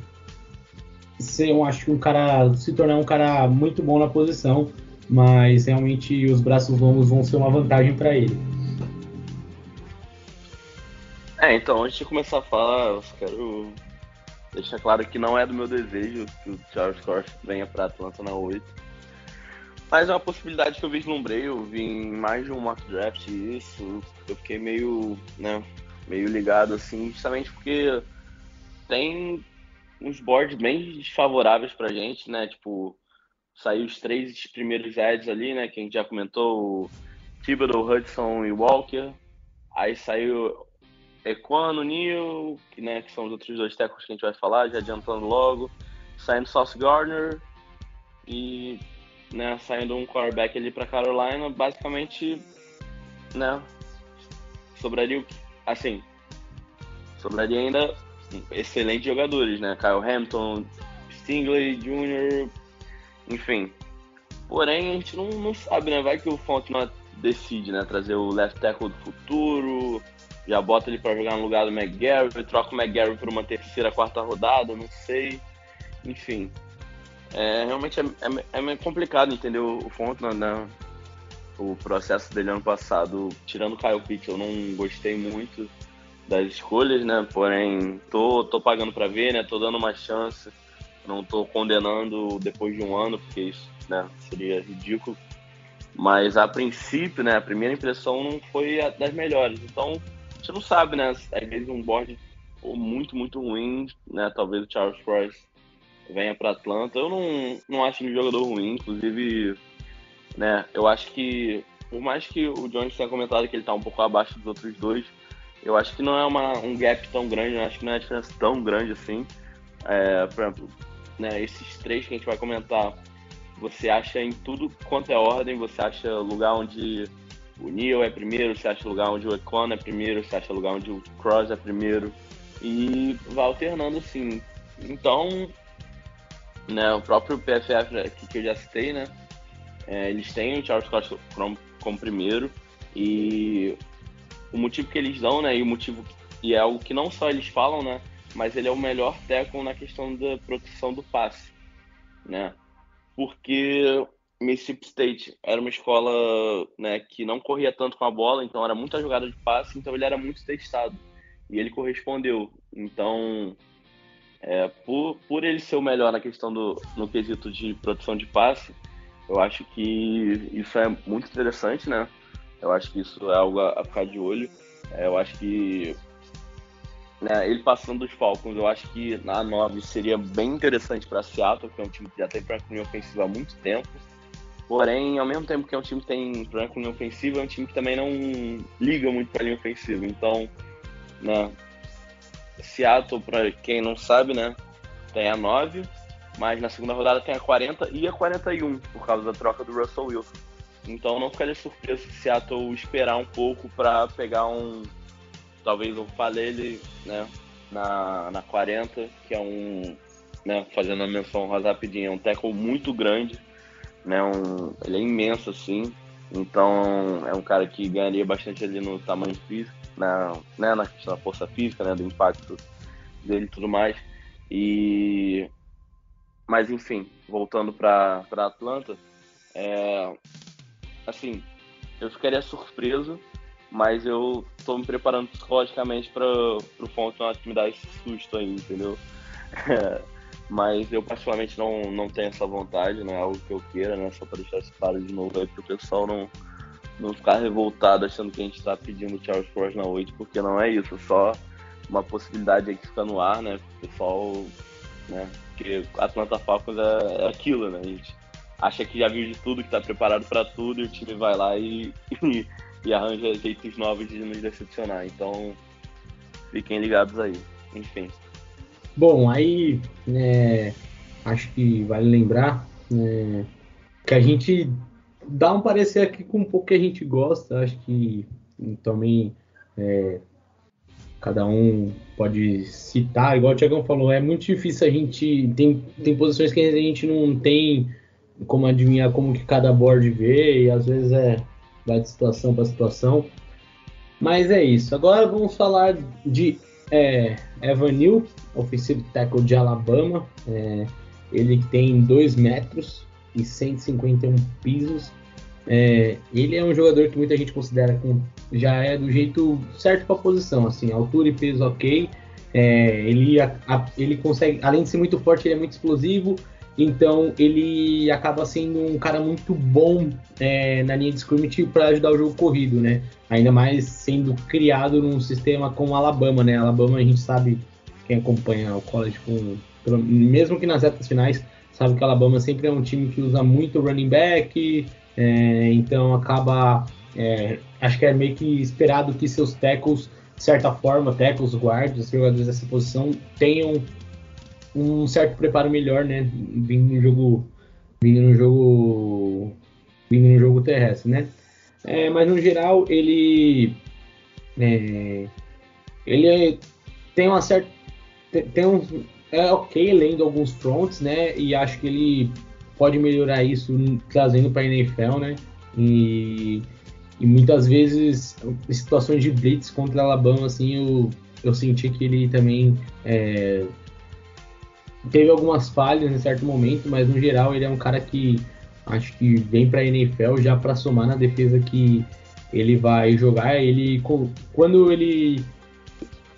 ser, um, acho que um cara, se tornar um cara muito bom na posição, mas realmente os braços longos vão ser uma vantagem para ele. É, então, antes de começar a falar, eu quero deixar claro que não é do meu desejo que o Charles Cross venha para Atlanta na 8. Mas é uma possibilidade que eu vislumbrei, eu vi em mais de um mock draft isso, eu fiquei meio, né, meio ligado assim, justamente porque tem uns boards bem desfavoráveis pra gente, né, tipo, saiu os três primeiros ads ali, né, que a gente já comentou, Thibodeau, Hudson e Walker, aí saiu Equano, Neal, que, né, que são os outros dois técnicos que a gente vai falar, já adiantando logo, saindo Sauce Gardner e né, saindo um quarterback ali para Carolina, basicamente, né, sobraria assim, sobraria ainda excelentes jogadores, né, Kyle Hamilton, Stingley Jr., enfim. Porém, a gente não, não sabe, né, vai que o Fontenot decide, né, trazer o left tackle do futuro, já bota ele para jogar no lugar do McGarry, troca o McGarry por uma terceira, quarta rodada, não sei. Enfim, é, realmente é, é, é meio complicado entender o, Fontana, né? O processo dele ano passado, tirando o Kyle Pitts, eu não gostei muito das escolhas, né? Porém, tô, tô pagando para ver, né? Tô dando uma chance. Não tô condenando depois de um ano, porque isso né, seria ridículo. Mas a princípio, né? A primeira impressão não foi das melhores. Então, gente não sabe, né? Às vezes um board muito, muito ruim, né? Talvez o Charles Price venha para Atlanta. Eu não, não acho ele um jogador ruim, inclusive, né, eu acho que, por mais que o Jones tenha comentado que ele tá um pouco abaixo dos outros dois, eu acho que não é uma, um gap tão grande, eu acho que não é uma diferença tão grande assim. É, por exemplo, né, esses três que a gente vai comentar, você acha em tudo quanto é ordem, você acha lugar onde o Neil é primeiro, você acha lugar onde o Econ é primeiro, você acha lugar onde o Cross é primeiro, e vai alternando assim. Então, né, o próprio PFF aqui que eu já citei, né, é, eles têm o Charles Scott como, como, primeiro. E o motivo que eles dão, né, e o motivo e é algo que não só eles falam, né, mas ele é o melhor tackle na questão da proteção do passe, né, porque Mississippi State era uma escola, né, que não corria tanto com a bola, então era muita jogada de passe, então ele era muito testado e ele correspondeu, então é, por, por ele ser o melhor na questão do no quesito de produção de passe, eu acho que isso é muito interessante, né? Eu acho que isso é algo a, ficar de olho. É, eu acho que né, ele passando dos Falcons, eu acho que na 9 seria bem interessante para Seattle, que é um time que já tem linha ofensiva há muito tempo. Porém, ao mesmo tempo que é um time que tem problema com linha ofensiva, é um time que também não liga muito para linha ofensiva. Então, né, Seattle, para quem não sabe, né, tem a 9, mas na segunda rodada tem a 40 e a 41, por causa da troca do Russell Wilson. Então não ficaria surpreso se Seattle esperar um pouco para pegar um, talvez um Falele, né, na, na 40, que é um, né, fazendo a menção rapidinho, é um tackle muito grande, né, um, ele é imenso assim, então é um cara que ganharia bastante ali no tamanho físico na, né, na questão da força física, né, do impacto dele e tudo mais. E mas enfim, voltando para Atlanta, é, assim, eu ficaria surpreso, mas eu estou me preparando psicologicamente para o Fontenot me dar esse susto aí, entendeu? mas eu particularmente não, não tenho essa vontade, não é algo que eu queira, né? Só para deixar isso claro de novo aí para o pessoal não não ficar revoltado achando que a gente está pedindo Charles Cross na 8, porque não é isso, só uma possibilidade aí que fica no ar, né? O pessoal, né? Porque Atlanta Falcons é, é aquilo, né? A gente acha que já viu de tudo, que está preparado para tudo, e o time vai lá e, e, e, arranja jeitos novos de nos decepcionar. Então, fiquem ligados aí. Enfim. Bom, aí, né, acho que vale lembrar né, que a gente dá um parecer aqui com um pouco que a gente gosta. Acho que também é, cada um pode citar, igual o Tiagão falou, é muito difícil a gente. Tem, tem posições que a gente não tem como adivinhar como que cada board vê, e às vezes é vai de situação para situação. Mas é isso. Agora vamos falar de é, Evan Neal, offensive tackle de Alabama. É, ele tem 2 metros, e 151 pisos. É, ele é um jogador que muita gente considera com, já é do jeito certo para a posição, assim, altura e peso ok. É, ele, a, ele consegue, além de ser muito forte, ele é muito explosivo Então ele acaba sendo um cara muito bom é, na linha de scrimmage para ajudar o jogo corrido, né? Ainda mais sendo criado num sistema como Alabama, né? Alabama a gente sabe, quem acompanha o college, com, mesmo que nas retas finais, sabe que Alabama sempre é um time que usa muito running back, é, então acaba, é, acho que é meio que esperado que seus tackles, de certa forma, tackles, guards, jogadores dessa posição, tenham um certo preparo melhor, né? Vindo no jogo, vindo no jogo, vindo no jogo terrestre, né? É, mas no geral ele é, ele tem uma certa tem um é ok lendo alguns fronts, né? E acho que ele pode melhorar isso trazendo para a NFL, né? E, e muitas vezes em situações de blitz contra Alabama, assim, eu, eu senti que ele também é, teve algumas falhas em certo momento, mas no geral ele é um cara que acho que vem para a NFL já para somar na defesa que ele vai jogar. Ele quando ele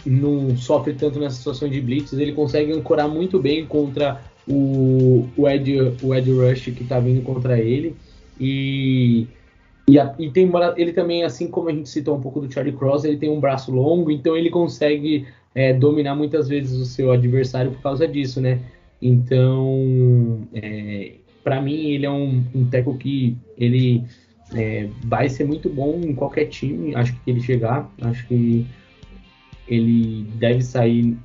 não sofre tanto nessa situação de blitz, ele consegue ancorar muito bem contra o, o, Ed, o Ed Rush que está vindo contra ele. E, e, a, e, tem ele também, assim como a gente citou um pouco do Charlie Cross, ele tem um braço longo, então ele consegue é, dominar muitas vezes o seu adversário por causa disso, né? Então, é, para mim, ele é um, um teco que ele é, vai ser muito bom em qualquer time. Acho que ele chegar, acho que ele deve sair.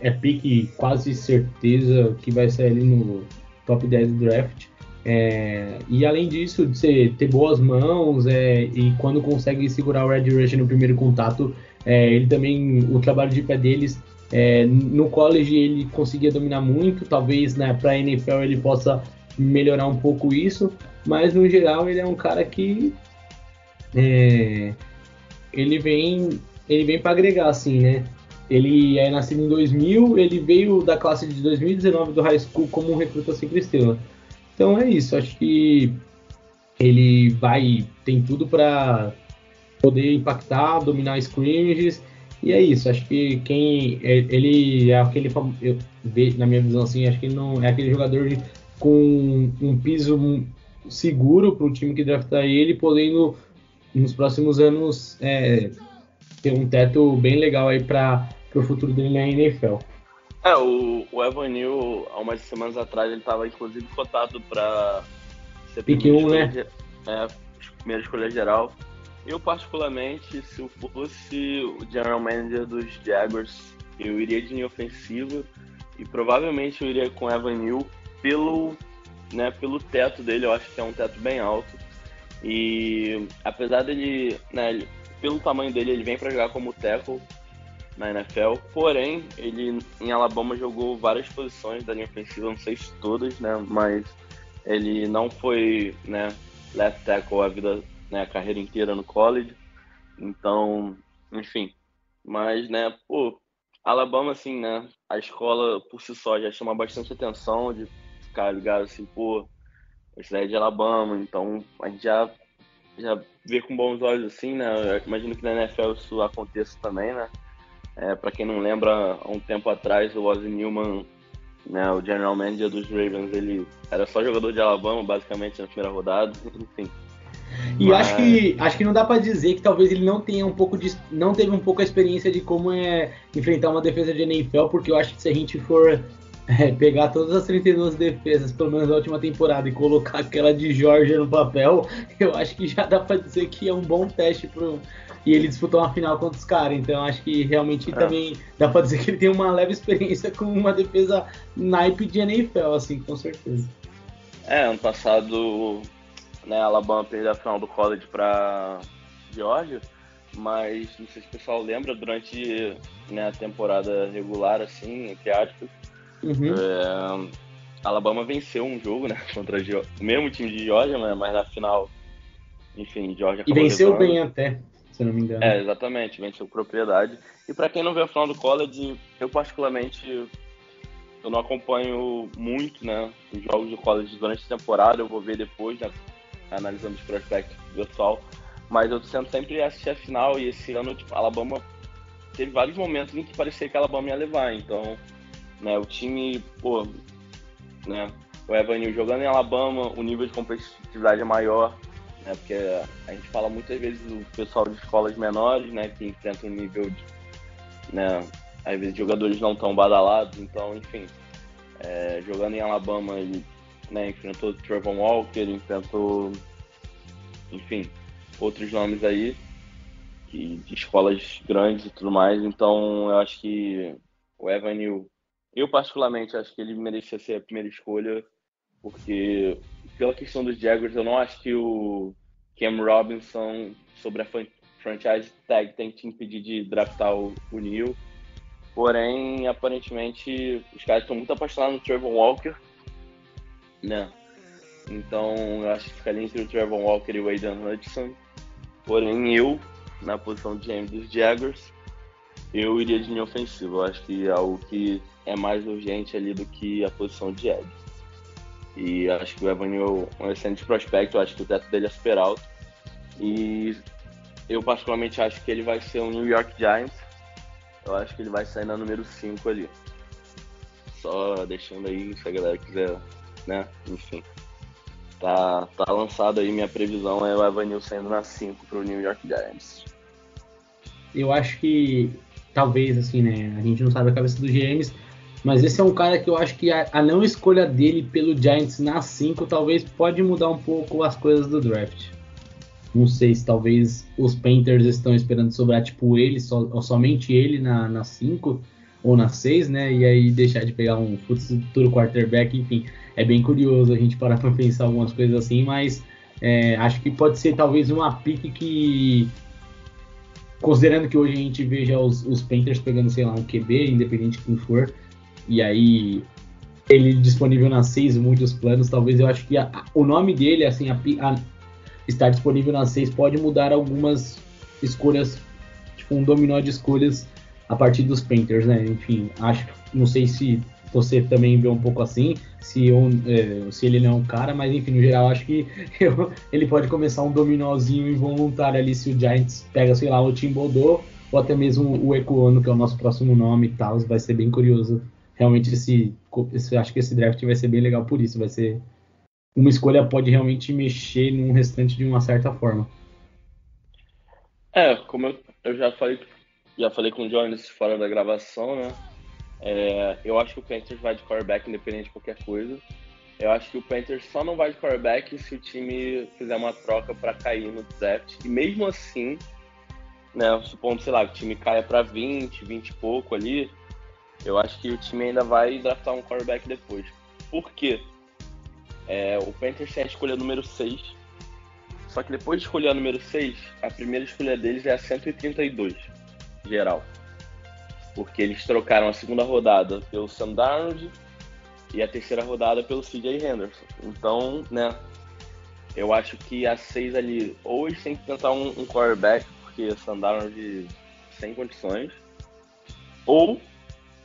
É pique quase certeza que vai sair ali no top 10 do draft. É, e além disso, de ter boas mãos é, e quando consegue segurar o Red Rush no primeiro contato, é, ele também, o trabalho de pé deles, é, no college ele conseguia dominar muito, talvez né, para a NFL ele possa melhorar um pouco isso, mas no geral ele é um cara que é, ele vem ele vem para agregar assim, né? Ele é nascido em 2000, ele veio da classe de 2019 do high school como um recruta sempre estrela. Então é isso, acho que ele vai tem tudo para poder impactar, dominar scrimmages. E é isso, acho que quem. É, ele é aquele. Eu, na minha visão, assim, acho que ele não é aquele jogador de, com um piso seguro para o time que draftar ele, podendo nos próximos anos é, ter um teto bem legal aí para o futuro dele na NFL. É, o, o Evan Neal, há umas semanas atrás, ele estava inclusive cotado para ser Pique 1, né? É, primeira escolha geral. Eu, particularmente, se eu fosse o general manager dos Jaguars, eu iria de linha ofensiva e provavelmente eu iria com Evan Neal pelo, né, pelo teto dele. Eu acho que é um teto bem alto. E apesar dele, né, pelo tamanho dele, ele vem para jogar como tackle na NFL. Porém, ele em Alabama jogou várias posições da linha ofensiva, não sei se todas, né, mas ele não foi, né, left tackle a vida né, a carreira inteira no college. Então, enfim. Mas, né, pô, Alabama, assim, né, a escola por si só já chama bastante atenção de ficar ligado assim, pô, é de Alabama, então a gente já, já vê com bons olhos assim, né? Eu imagino que na NFL isso aconteça também, né? É, para quem não lembra, há um tempo atrás o Ozzy Newman, né, o general manager dos Ravens, ele era só jogador de Alabama, basicamente, na primeira rodada, enfim. E Mas... acho que acho que não dá para dizer que talvez ele não tenha um pouco de não teve um pouco a experiência de como é enfrentar uma defesa de NFL, porque eu acho que se a gente for é, pegar todas as 32 defesas, pelo menos da última temporada, e colocar aquela de Georgia no papel, eu acho que já dá para dizer que é um bom teste pro e ele disputou uma final contra os caras, então acho que realmente é. também dá para dizer que ele tem uma leve experiência com uma defesa naipe de NFL, assim, com certeza. É, ano passado né, Alabama perdeu a final do college para Georgia, mas não sei se o pessoal lembra, durante né, a temporada regular, assim, entre aspas, uhum. é, Alabama venceu um jogo, né, contra o mesmo time de Georgia, né, mas na final, enfim, Georgia E venceu bem até, se não me engano. É, exatamente, venceu propriedade. E para quem não viu a final do college, eu particularmente eu não acompanho muito, né, os jogos do college durante a temporada, eu vou ver depois, né, analisando os prospectos do pessoal. Mas eu tento sempre assistir a final e esse ano, tipo, Alabama teve vários momentos em que parecia que a Alabama ia levar. Então, né, o time, pô, né, o Evan jogando em Alabama, o nível de competitividade é maior, né? Porque a gente fala muitas vezes do pessoal de escolas menores, né? Que enfrenta um nível de, né? Às vezes jogadores não tão badalados, então, enfim, é, jogando em Alabama ele né, enfrentou o Trevor Walker, enfrentou, enfim, outros nomes aí que, de escolas grandes e tudo mais. Então, eu acho que o Evan Neal, eu particularmente acho que ele merecia ser a primeira escolha, porque pela questão dos Jaguars, eu não acho que o Cam Robinson sobre a franchise tag tem que te impedir de draftar o, o Neal. Porém, aparentemente, os caras estão muito apaixonados no Trevor Walker, né? Então, eu acho que ficaria entre o Trevor Walker e o Aidan Hudson. Porém, eu, na posição de GM dos Jaguars, eu iria de linha ofensiva. Eu acho que é algo que é mais urgente ali do que a posição de Ed. E acho que o Evan é um excelente prospecto, eu acho que o teto dele é super alto. E eu particularmente acho que ele vai ser um New York Giants. Eu acho que ele vai sair na número 5 ali. Só deixando aí, se a galera quiser né? Enfim. Tá, tá lançado aí, minha previsão é o Evanil saindo na 5 pro New York Giants. Eu acho que talvez, assim, né? A gente não sabe a cabeça do GMs, mas esse é um cara que eu acho que a, a não escolha dele pelo Giants na 5 talvez pode mudar um pouco as coisas do draft. Não sei se talvez os Panthers estão esperando sobrar tipo ele, ou somente ele na 5 ou na 6, né? E aí deixar de pegar um futuro quarterback, enfim é bem curioso a gente parar para pensar algumas coisas assim, mas é, acho que pode ser talvez uma pique que, considerando que hoje a gente veja os, os Panthers pegando, sei lá, um QB, independente de quem for, e aí ele disponível nas seis, muitos planos, talvez eu acho que a, a, o nome dele, assim, a, estar disponível nas seis pode mudar algumas escolhas, tipo um dominó de escolhas a partir dos Panthers, né? Enfim, acho, não sei se você também vê um pouco assim, se, é, se ele não é um cara, mas enfim, no geral, acho que eu, ele pode começar um dominózinho involuntário ali se o Giants pega, sei lá, o Tim Bodô, ou até mesmo o Ecoano, que é o nosso próximo nome e tal, vai ser bem curioso. Realmente, esse, esse, acho que esse draft vai ser bem legal por isso, vai ser uma escolha pode realmente mexer num restante de uma certa forma. É, como eu, eu já falei, já falei com o Jones fora da gravação, né? É, eu acho que o Panthers vai de quarterback independente de qualquer coisa. Eu acho que o Panthers só não vai de quarterback se o time fizer uma troca para cair no draft. E mesmo assim, né, supondo, sei lá, que o time caia para 20, 20 e pouco ali, eu acho que o time ainda vai draftar um quarterback depois. Por quê? É, o Panthers tem a escolha número 6. Só que depois de escolher a número 6, a primeira escolha deles é a 132, geral porque eles trocaram a segunda rodada pelo Sam Darnold e a terceira rodada pelo CJ Henderson. Então, né, eu acho que a seis ali, ou eles têm que tentar um, um quarterback, porque Sam Darnold sem condições, ou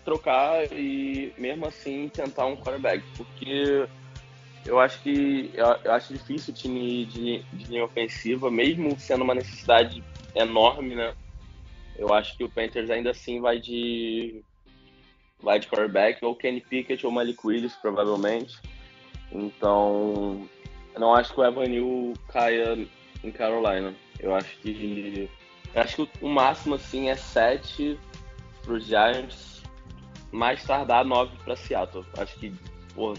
trocar e mesmo assim tentar um quarterback, porque eu acho que eu acho difícil o time de, de linha ofensiva, mesmo sendo uma necessidade enorme, né? Eu acho que o Panthers ainda assim vai de vai de quarterback, ou Kenny Pickett ou Malik Willis, provavelmente. Então, não acho que o Evan caia em Carolina. Eu acho que eu acho que o máximo assim é 7 para os Giants, mais tardar 9 para Seattle. Acho que, pô,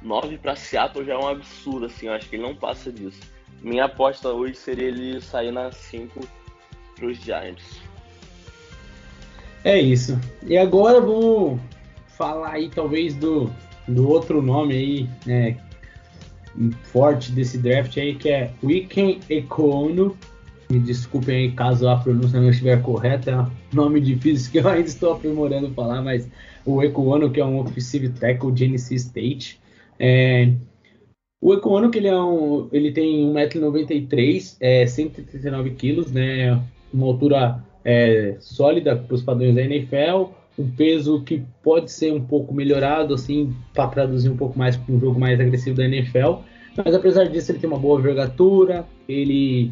9 para Seattle já é um absurdo assim, eu acho que ele não passa disso. Minha aposta hoje seria ele sair na 5 para os Giants. É isso. E agora vamos falar aí talvez do, do outro nome aí, né, forte desse draft aí, que é Weekend Econo. Me desculpem aí caso a pronúncia não estiver correta, é um nome difícil que eu ainda estou aprimorando falar, mas o Econo, que é um offensive tackle de NC State. É, o Econo, que ele, é um, ele tem 1,93m, é 139kg, né, uma altura é, sólida para os padrões da NFL, um peso que pode ser um pouco melhorado, assim, para traduzir um pouco mais para um jogo mais agressivo da NFL. Mas apesar disso, ele tem uma boa vergatura, ele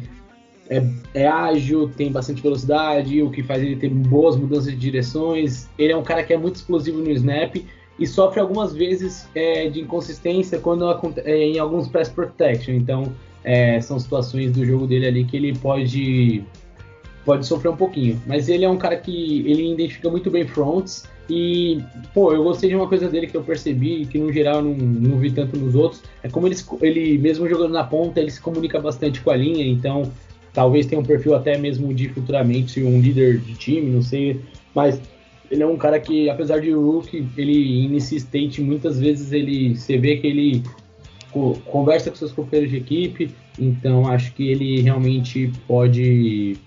é, é, ágil, tem bastante velocidade, o que faz ele ter boas mudanças de direções. Ele é um cara que é muito explosivo no snap e sofre algumas vezes é, de inconsistência quando é, em alguns pass protection. Então, é, são situações do jogo dele ali que ele pode pode sofrer um pouquinho. Mas ele é um cara que ele identifica muito bem fronts e, pô, eu gostei de uma coisa dele que eu percebi, que no geral não, não vi tanto nos outros, é como ele, ele, mesmo jogando na ponta, ele se comunica bastante com a linha, então talvez tenha um perfil até mesmo de futuramente um líder de time, não sei, mas ele é um cara que, apesar de rookie, ele inicia state, muitas vezes ele, você vê que ele conversa com seus companheiros de equipe, então acho que ele realmente pode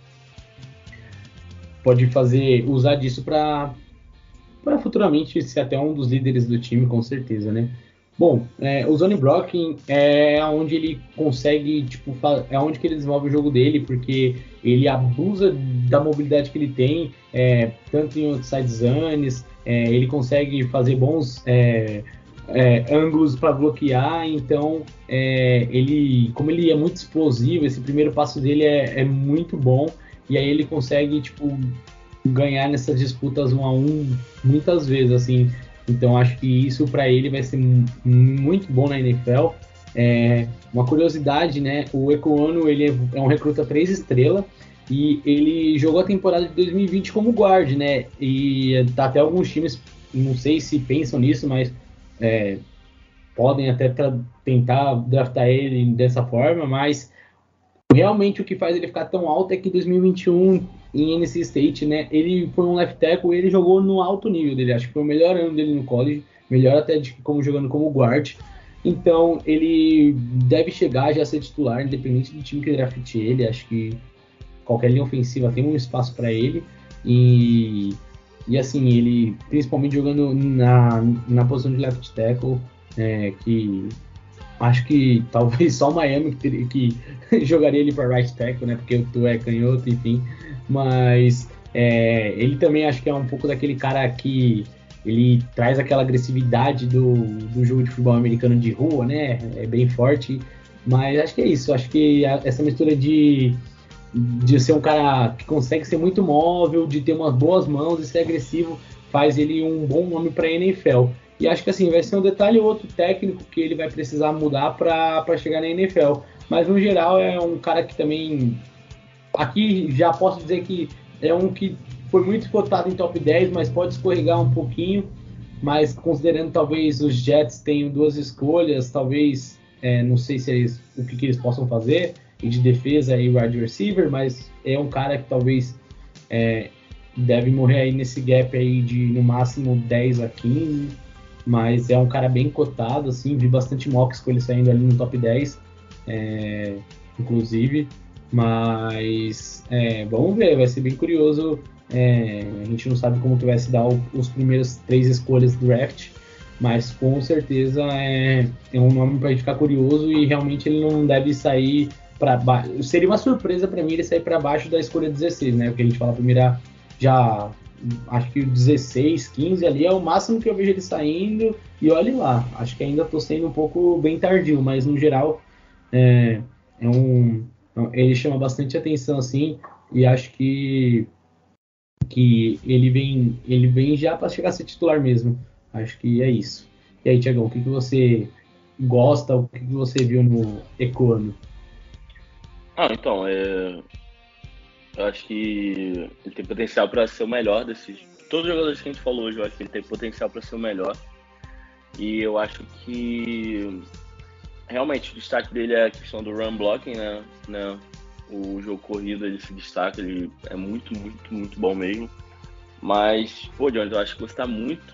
pode fazer usar disso para para futuramente ser até um dos líderes do time, com certeza, né? Bom, é, o zone blocking é onde ele consegue, tipo, é onde que ele desenvolve o jogo dele, porque ele abusa da mobilidade que ele tem, é, tanto em outside zones, é, ele consegue fazer bons é, é, ângulos para bloquear, então é, ele, como ele é muito explosivo, esse primeiro passo dele é, muito bom, e aí ele consegue, tipo, ganhar nessas disputas um a um muitas vezes, assim. Então acho que isso para ele vai ser muito bom na NFL. É, uma curiosidade, né? O Ecoano ele é, um recruta três estrelas e ele jogou a temporada de 2020 como guard, né? E tá até alguns times, não sei se pensam nisso, mas é, podem até tentar draftar ele dessa forma, mas realmente o que faz ele ficar tão alto é que 2021 em NC State, né? Ele foi um left tackle ele jogou no alto nível dele. Acho que foi o melhor ano dele no college, melhor até de como jogando como guard. Então ele deve chegar já a ser titular, independente do time que drafte ele. Acho que qualquer linha ofensiva tem um espaço para ele. E, e assim, ele principalmente jogando na, na posição de left tackle, é, que acho que talvez só o Miami que, que jogaria ele para right tackle, né? Porque o Tu é canhoto, enfim. Mas é, ele também acho que é um pouco daquele cara que ele traz aquela agressividade do, do jogo de futebol americano de rua, né? É bem forte. Mas acho que é isso. Acho que a, essa mistura de, de ser um cara que consegue ser muito móvel, de ter umas boas mãos e ser agressivo, faz ele um bom nome para a NFL. E acho que assim vai ser um detalhe ou outro técnico que ele vai precisar mudar para chegar na NFL. Mas no geral é um cara que também Aqui já posso dizer que é um que foi muito cotado em top 10, mas pode escorregar um pouquinho. Mas considerando talvez os Jets tenham duas escolhas, talvez é, não sei se o que, que, eles possam fazer e de defesa e wide receiver, mas é um cara que talvez é, deve morrer aí nesse gap aí de no máximo 10 a 15, mas é um cara bem cotado, assim, vi bastante mocks com ele saindo ali no top 10, é, inclusive. Mas é, vamos ver, vai ser bem curioso. É, a gente não sabe como que vai se dar o, os primeiros três escolhas do draft, mas com certeza é, é um nome para ficar curioso e realmente ele não deve sair para baixo. Seria uma surpresa para mim ele sair para baixo da escolha 16, né? Porque a gente fala primeira já acho que o 16, 15 ali é o máximo que eu vejo ele saindo e olhe lá. Acho que ainda estou sendo um pouco bem tardio, mas no geral é, é um então, ele chama bastante atenção assim e acho que que ele vem ele vem já para chegar a ser titular mesmo. Acho que é isso. E aí, Tiagão, o que, que você gosta, o que, que você viu no Ecoano? Ah, então, é... eu acho que ele tem potencial para ser o melhor desses. Todos os jogadores que a gente falou hoje, eu acho que ele tem potencial para ser o melhor. E eu acho que realmente o destaque dele é a questão do run blocking, né? né? O jogo corrido ele se destaca, ele é muito, muito, muito bom mesmo. Mas, pô, Jones, eu acho que você tá muito,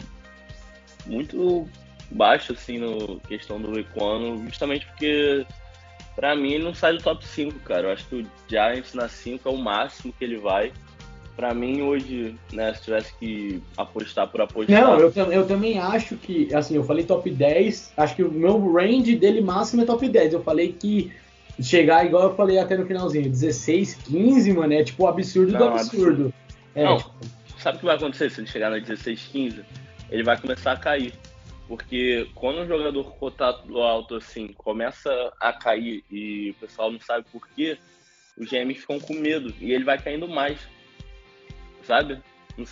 muito baixo, assim, no questão do Equano, justamente porque, pra mim, ele não sai do top 5, cara. Eu acho que o Giants na 5 é o máximo que ele vai para mim hoje, né, se tivesse que apostar por apostar. Não, eu, eu também acho que, assim, eu falei top 10, acho que o meu range dele máximo é top 10. Eu falei que chegar igual eu falei até no finalzinho, 16, 15, mano, é tipo o absurdo Não, do absurdo. absurdo. É, Não, tipo... sabe o que vai acontecer se ele chegar na 16, 15? Ele vai começar a cair. Porque quando um jogador cotado alto assim começa a cair e o pessoal não sabe por quê, os GMs ficam com medo e ele vai caindo mais sabe?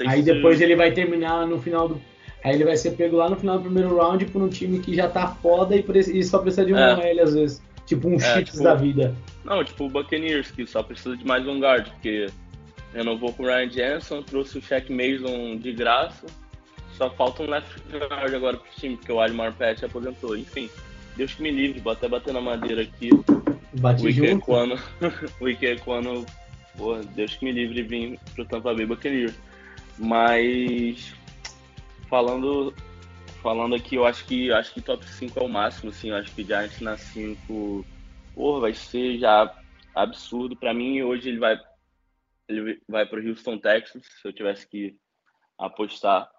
Aí depois ele vai terminar no final do. Aí ele vai ser pego lá no final do primeiro round por um time que já tá foda e, e só precisa de um é. Às vezes. Tipo um é, tipo, da vida. Não, tipo o Buccaneers, que só precisa de mais um guard, porque renovou com o Ryan Jensen, trouxe o Shaq Mason de graça. Só falta um left guard agora pro time, porque o Ali Marpet aposentou. Enfim, Deus que me livre, vou até bater na madeira aqui. Bate o Ike Quando, o Ike quando, porra, Deus que me livre vir pro Tampa Bay Buccaneers. Mas falando falando aqui, eu acho que acho que top 5 é o máximo, assim, eu acho que Giants na 5, porra, vai ser já absurdo para mim. Hoje ele vai ele vai para o Houston Texans, se eu tivesse que apostar.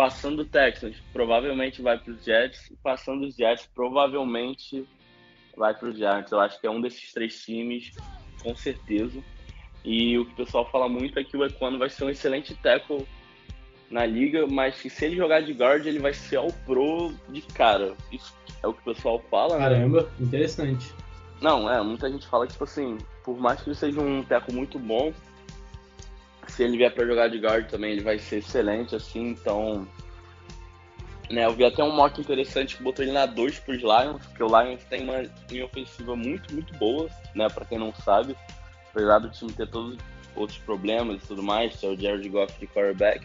Passando o Texans, provavelmente vai para os Jets. Passando os Jets, provavelmente vai para os Giants. Eu acho que é um desses três times, com certeza. E o que o pessoal fala muito é que o Equano vai ser um excelente tackle na liga, mas que se ele jogar de guard, ele vai ser ao pro de cara. Isso é o que o pessoal fala, né? Caramba, interessante. Não, é, muita gente fala que, tipo assim, por mais que ele seja um tackle muito bom, se ele vier para jogar de guard também, ele vai ser excelente, assim, então. Né, eu vi até um mock interessante que botou ele na 2 pros Lions, porque o Lions tem uma linha ofensiva muito, muito boa, né, para quem não sabe. Apesar do time ter todos outros problemas e tudo mais, que é o Jared Goff de quarterback,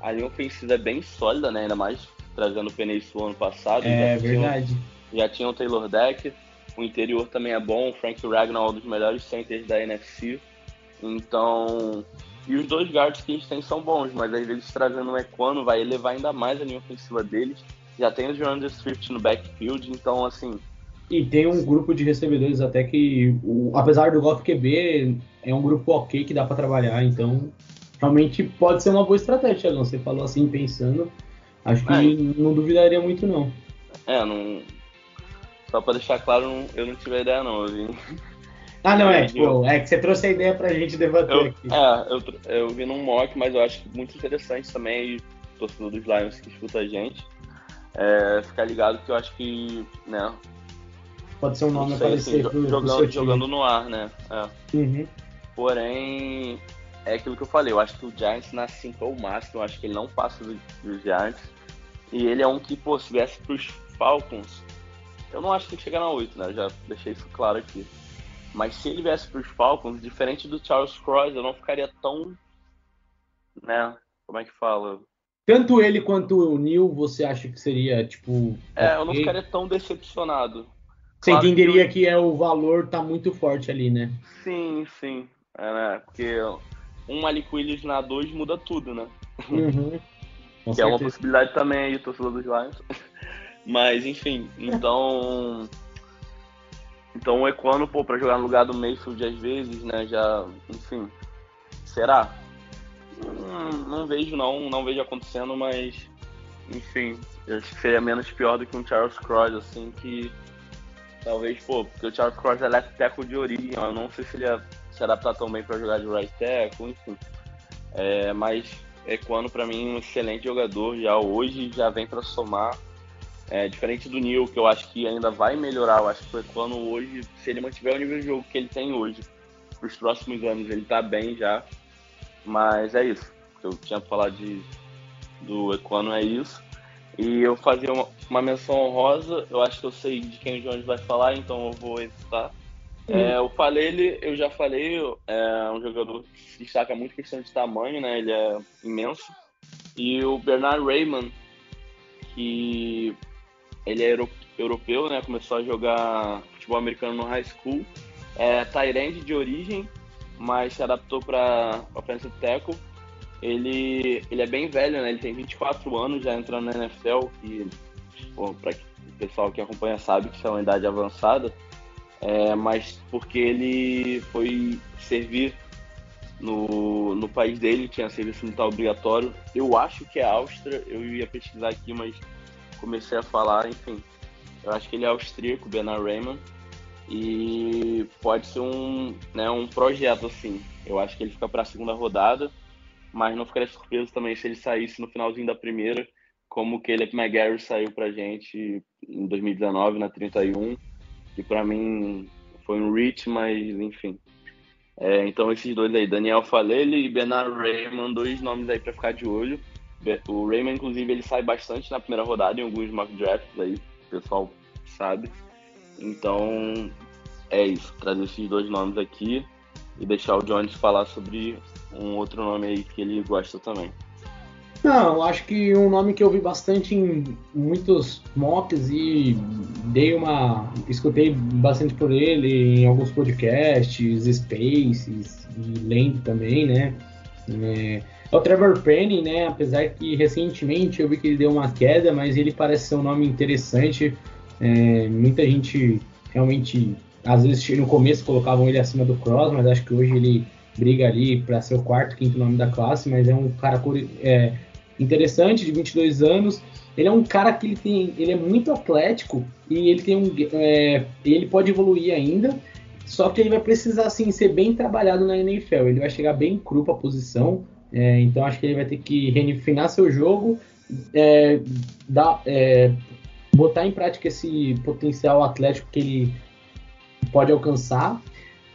a linha ofensiva é bem sólida, né, ainda mais trazendo o Penis ano passado. É verdade. Tinham, já tinha o Taylor Deck, o interior também é bom, o Frank Ragnar é um dos melhores centers da NFC. Então, e os dois guards que eles têm são bons, mas às vezes trazendo um Equano vai elevar ainda mais a linha ofensiva deles. Já tem o Jordan Swift no backfield, então assim. E tem um grupo de recebedores até que, o, apesar do Golf QB, é um grupo ok que dá para trabalhar, então realmente pode ser uma boa estratégia, não Você falou assim pensando, acho que é. não duvidaria muito não. É, não. Só para deixar claro, eu não tive ideia não, eu vim ah, não, é, tipo, é que você trouxe a ideia pra gente debater eu, aqui. É, eu, eu vi num mock, mas eu acho muito interessante também, o torcedor dos Lions que escuta a gente, é, ficar ligado que eu acho que, né... Pode ser um nome sei, aparecer assim, pro, jogando, pro jogando no ar, né? É. Uhum. Porém, é aquilo que eu falei, eu acho que o Giants na 5 é o máximo, eu acho que ele não passa dos do Giants. E ele é um que, pô, se viesse pros Falcons, eu não acho que ele chega na 8, né? Eu já deixei isso claro aqui. Mas se ele viesse para os Falcons, diferente do Charles Cross, eu não ficaria tão. Né? Como é que fala? Tanto ele quanto o Neil, você acha que seria, tipo. É, okay? eu não ficaria tão decepcionado. Você claro entenderia que, que, é o valor tá muito forte ali, né? Sim, sim. É, né? Porque um Malik Willis na 2 muda tudo, né? Uhum. que certeza. é uma possibilidade também aí, torcedor dos Lions. Mas, enfim, então. Então o Equano, pô, pra jogar no lugar do Mayfield às vezes, né, já, enfim, será? Hum, não vejo não, não vejo acontecendo, mas, enfim, acho que seria menos pior do que um Charles Cross, assim, que talvez, pô, porque o Charles Cross é left tackle de origem, eu não sei se ele ia se adaptar tão bem para jogar de right tackle, enfim. É, mas Equano, para mim, um excelente jogador, já hoje já vem para somar é, diferente do Neil, que eu acho que ainda vai melhorar, eu acho que o Equano hoje, se ele mantiver o nível de jogo que ele tem hoje, para os próximos anos, ele tá bem já. Mas é isso. O que eu tinha falar de, do Equano é isso. E eu fazia uma, uma, menção honrosa, eu acho que eu sei de quem o Jones vai falar, então eu vou evitar. Uhum. É, eu falei ele, eu já falei, é um jogador que se destaca muito questão de tamanho, né? Ele é imenso. E o Bernard Raymond, que ele é europeu, né? Começou a jogar futebol americano no high school. É Tyrande de origem, mas se adaptou para offensive tackle. Ele, ele é bem velho, né? Ele tem 24 anos já entrando na NFL, que para o pessoal que acompanha sabe que isso é uma idade avançada. É, mas porque ele foi servir no, no país dele, tinha serviço militar obrigatório. Eu acho que é Áustria, eu ia pesquisar aqui, mas comecei a falar, enfim. Eu acho que ele é austríaco, Bernard Raymond, e pode ser um, né, um projeto, assim. Eu acho que ele fica para a segunda rodada, mas não ficaria surpreso também se ele saísse no finalzinho da primeira, como o Caleb McGarry saiu pra gente em 2019, na 31, que para mim foi um reach, mas enfim. É, então esses dois aí, Daniel Falele e Bernard Raymond, dois nomes aí para ficar de olho. O Raymond, inclusive, ele sai bastante na primeira rodada em alguns mock drafts aí, o pessoal sabe. Então, é isso. Trazer esses dois nomes aqui e deixar o Jones falar sobre um outro nome aí que ele gosta também. Não, acho que um nome que eu vi bastante em muitos mocks e dei uma. escutei bastante por ele em alguns podcasts, spaces, e também, né? É, é o Trevor Penny, né? Apesar que recentemente eu vi que ele deu uma queda, mas ele parece ser um nome interessante. É, muita gente realmente, às vezes no começo colocavam ele acima do Cross, mas acho que hoje ele briga ali para ser o quarto, quinto nome da classe, mas é um cara é, interessante, de 22 anos. Ele é um cara que ele tem, ele é muito atlético e ele tem um, é, ele pode evoluir ainda. Só que ele vai precisar assim ser bem trabalhado na NFL. Ele vai chegar bem cru para a posição. É, então acho que ele vai ter que refinar seu jogo, é, dar, é, botar em prática esse potencial atlético que ele pode alcançar.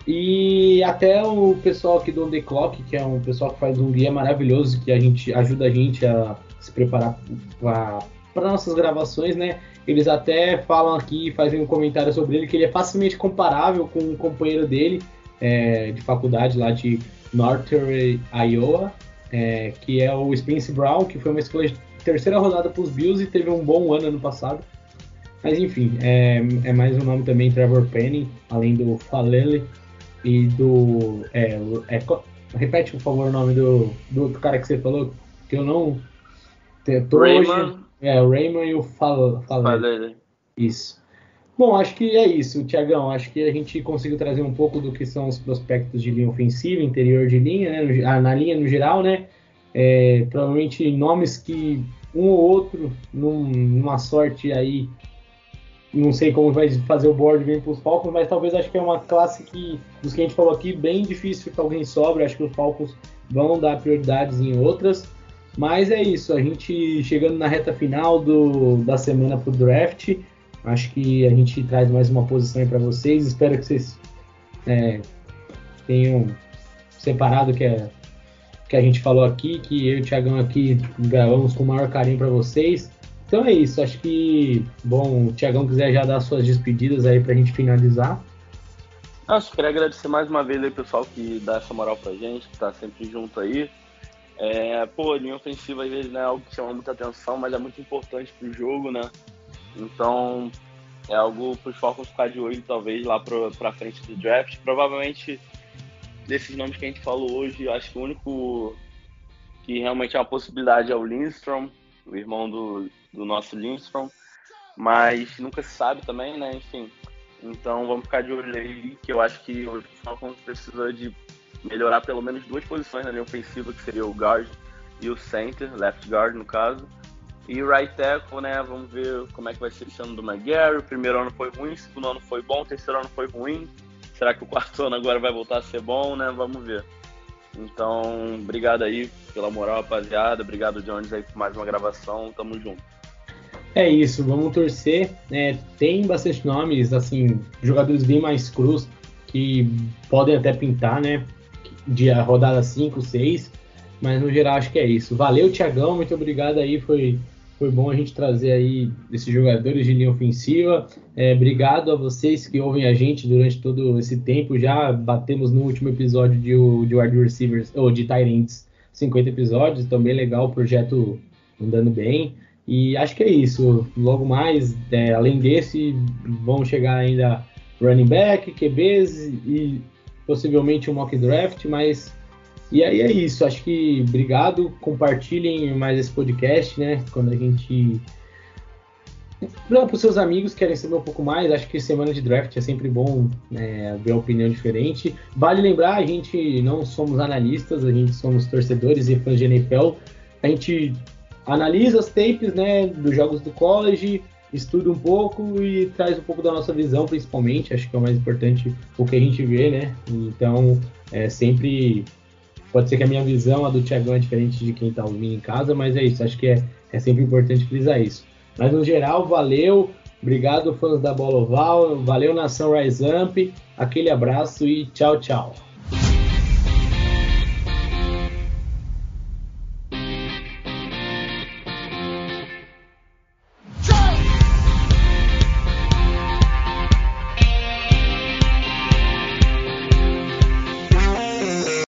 E até o pessoal aqui do On The Clock, que é um pessoal que faz um guia maravilhoso, que a gente ajuda a gente a se preparar para nossas gravações, né? Eles até falam aqui, fazem um comentário sobre ele, que ele é facilmente comparável com um companheiro dele é, de faculdade lá de Northern Iowa, é, que é o Spence Brown, que foi uma escolha de terceira rodada para os Bills e teve um bom ano ano passado. Mas enfim, é, é mais um nome também, Trevor Penny, além do Falele e do. É, é, repete, por favor, o nome do, do outro cara que você falou, que eu não. Tô Raymond. Hoje, é, o Raymond e o Falele. Falele. Isso. Bom, acho que é isso, Tiagão. Acho que a gente conseguiu trazer um pouco do que são os prospectos de linha ofensiva, interior de linha, né? Ah, na linha no geral, né? É, provavelmente nomes que um ou outro, num, numa sorte aí, não sei como vai fazer o board bem para os Falcons, mas talvez acho que é uma classe que, dos que a gente falou aqui, bem difícil que alguém sobre. Acho que os Falcons vão dar prioridades em outras. Mas é isso, a gente chegando na reta final do, da semana para o draft. Acho que a gente traz mais uma posição para vocês. Espero que vocês é, tenham separado que, é, que a gente falou aqui, que eu e o Thiagão aqui gravamos com o maior carinho para vocês. Então é isso, acho que, bom, o Thiagão quiser já dar suas despedidas aí para a gente finalizar. Acho que queria agradecer mais uma vez aí, pessoal, que dá essa moral pra gente, que tá sempre junto aí. É, pô, linha ofensiva às vezes não é algo que chama muita atenção, mas é muito importante pro jogo, né? Então, é algo para os Falcons ficar de olho, talvez, lá para frente do draft. Provavelmente, desses nomes que a gente falou hoje, acho que o único que realmente é uma possibilidade é o Lindstrom, o irmão do, do nosso Lindstrom. Mas nunca se sabe também, né? Enfim. Então, vamos ficar de olho aí, que eu acho que o Falcons precisa de melhorar pelo menos duas posições na linha ofensiva, que seria o guard e o center, left guard no caso. E o right tackle, né? Vamos ver como é que vai ser esse ano do McGarry. O primeiro ano foi ruim, o segundo ano foi bom, o terceiro ano foi ruim. Será que o quarto ano agora vai voltar a ser bom, né? Vamos ver. Então, obrigado aí pela moral, rapaziada. Obrigado, Jones, aí por mais uma gravação. Tamo junto. É isso, vamos torcer. É, tem bastante nomes, assim, jogadores bem mais crus que podem até pintar, né? De rodada 5, 6. Mas no geral acho que é isso. Valeu, Tiagão. Muito obrigado aí. Foi foi bom a gente trazer aí esses jogadores de linha ofensiva. É, obrigado a vocês que ouvem a gente durante todo esse tempo. Já batemos no último episódio de, de wide receivers, ou de Tyrants, 50 episódios. Então, bem legal, o projeto andando bem. E acho que é isso. Logo mais, é, além desse, vão chegar ainda running back, QBs e possivelmente um mock draft, mas e aí é isso, acho que obrigado, compartilhem mais esse podcast, né? Quando a gente. Para os seus amigos que querem saber um pouco mais, acho que semana de draft é sempre bom né, ver uma opinião diferente. Vale lembrar, a gente não somos analistas, a gente somos torcedores e fãs de NFL. A gente analisa as tapes né, dos jogos do college, estuda um pouco e traz um pouco da nossa visão, principalmente. Acho que é o mais importante o que a gente vê, né? Então, é sempre Pode ser que a minha visão, a do Thiagão, é diferente de quem está ouvindo em casa, mas é isso. Acho que é, é sempre importante frisar isso. Mas no geral, valeu. Obrigado, fãs da Bola Oval. Valeu, Nação Rise Up. Aquele abraço e tchau, tchau.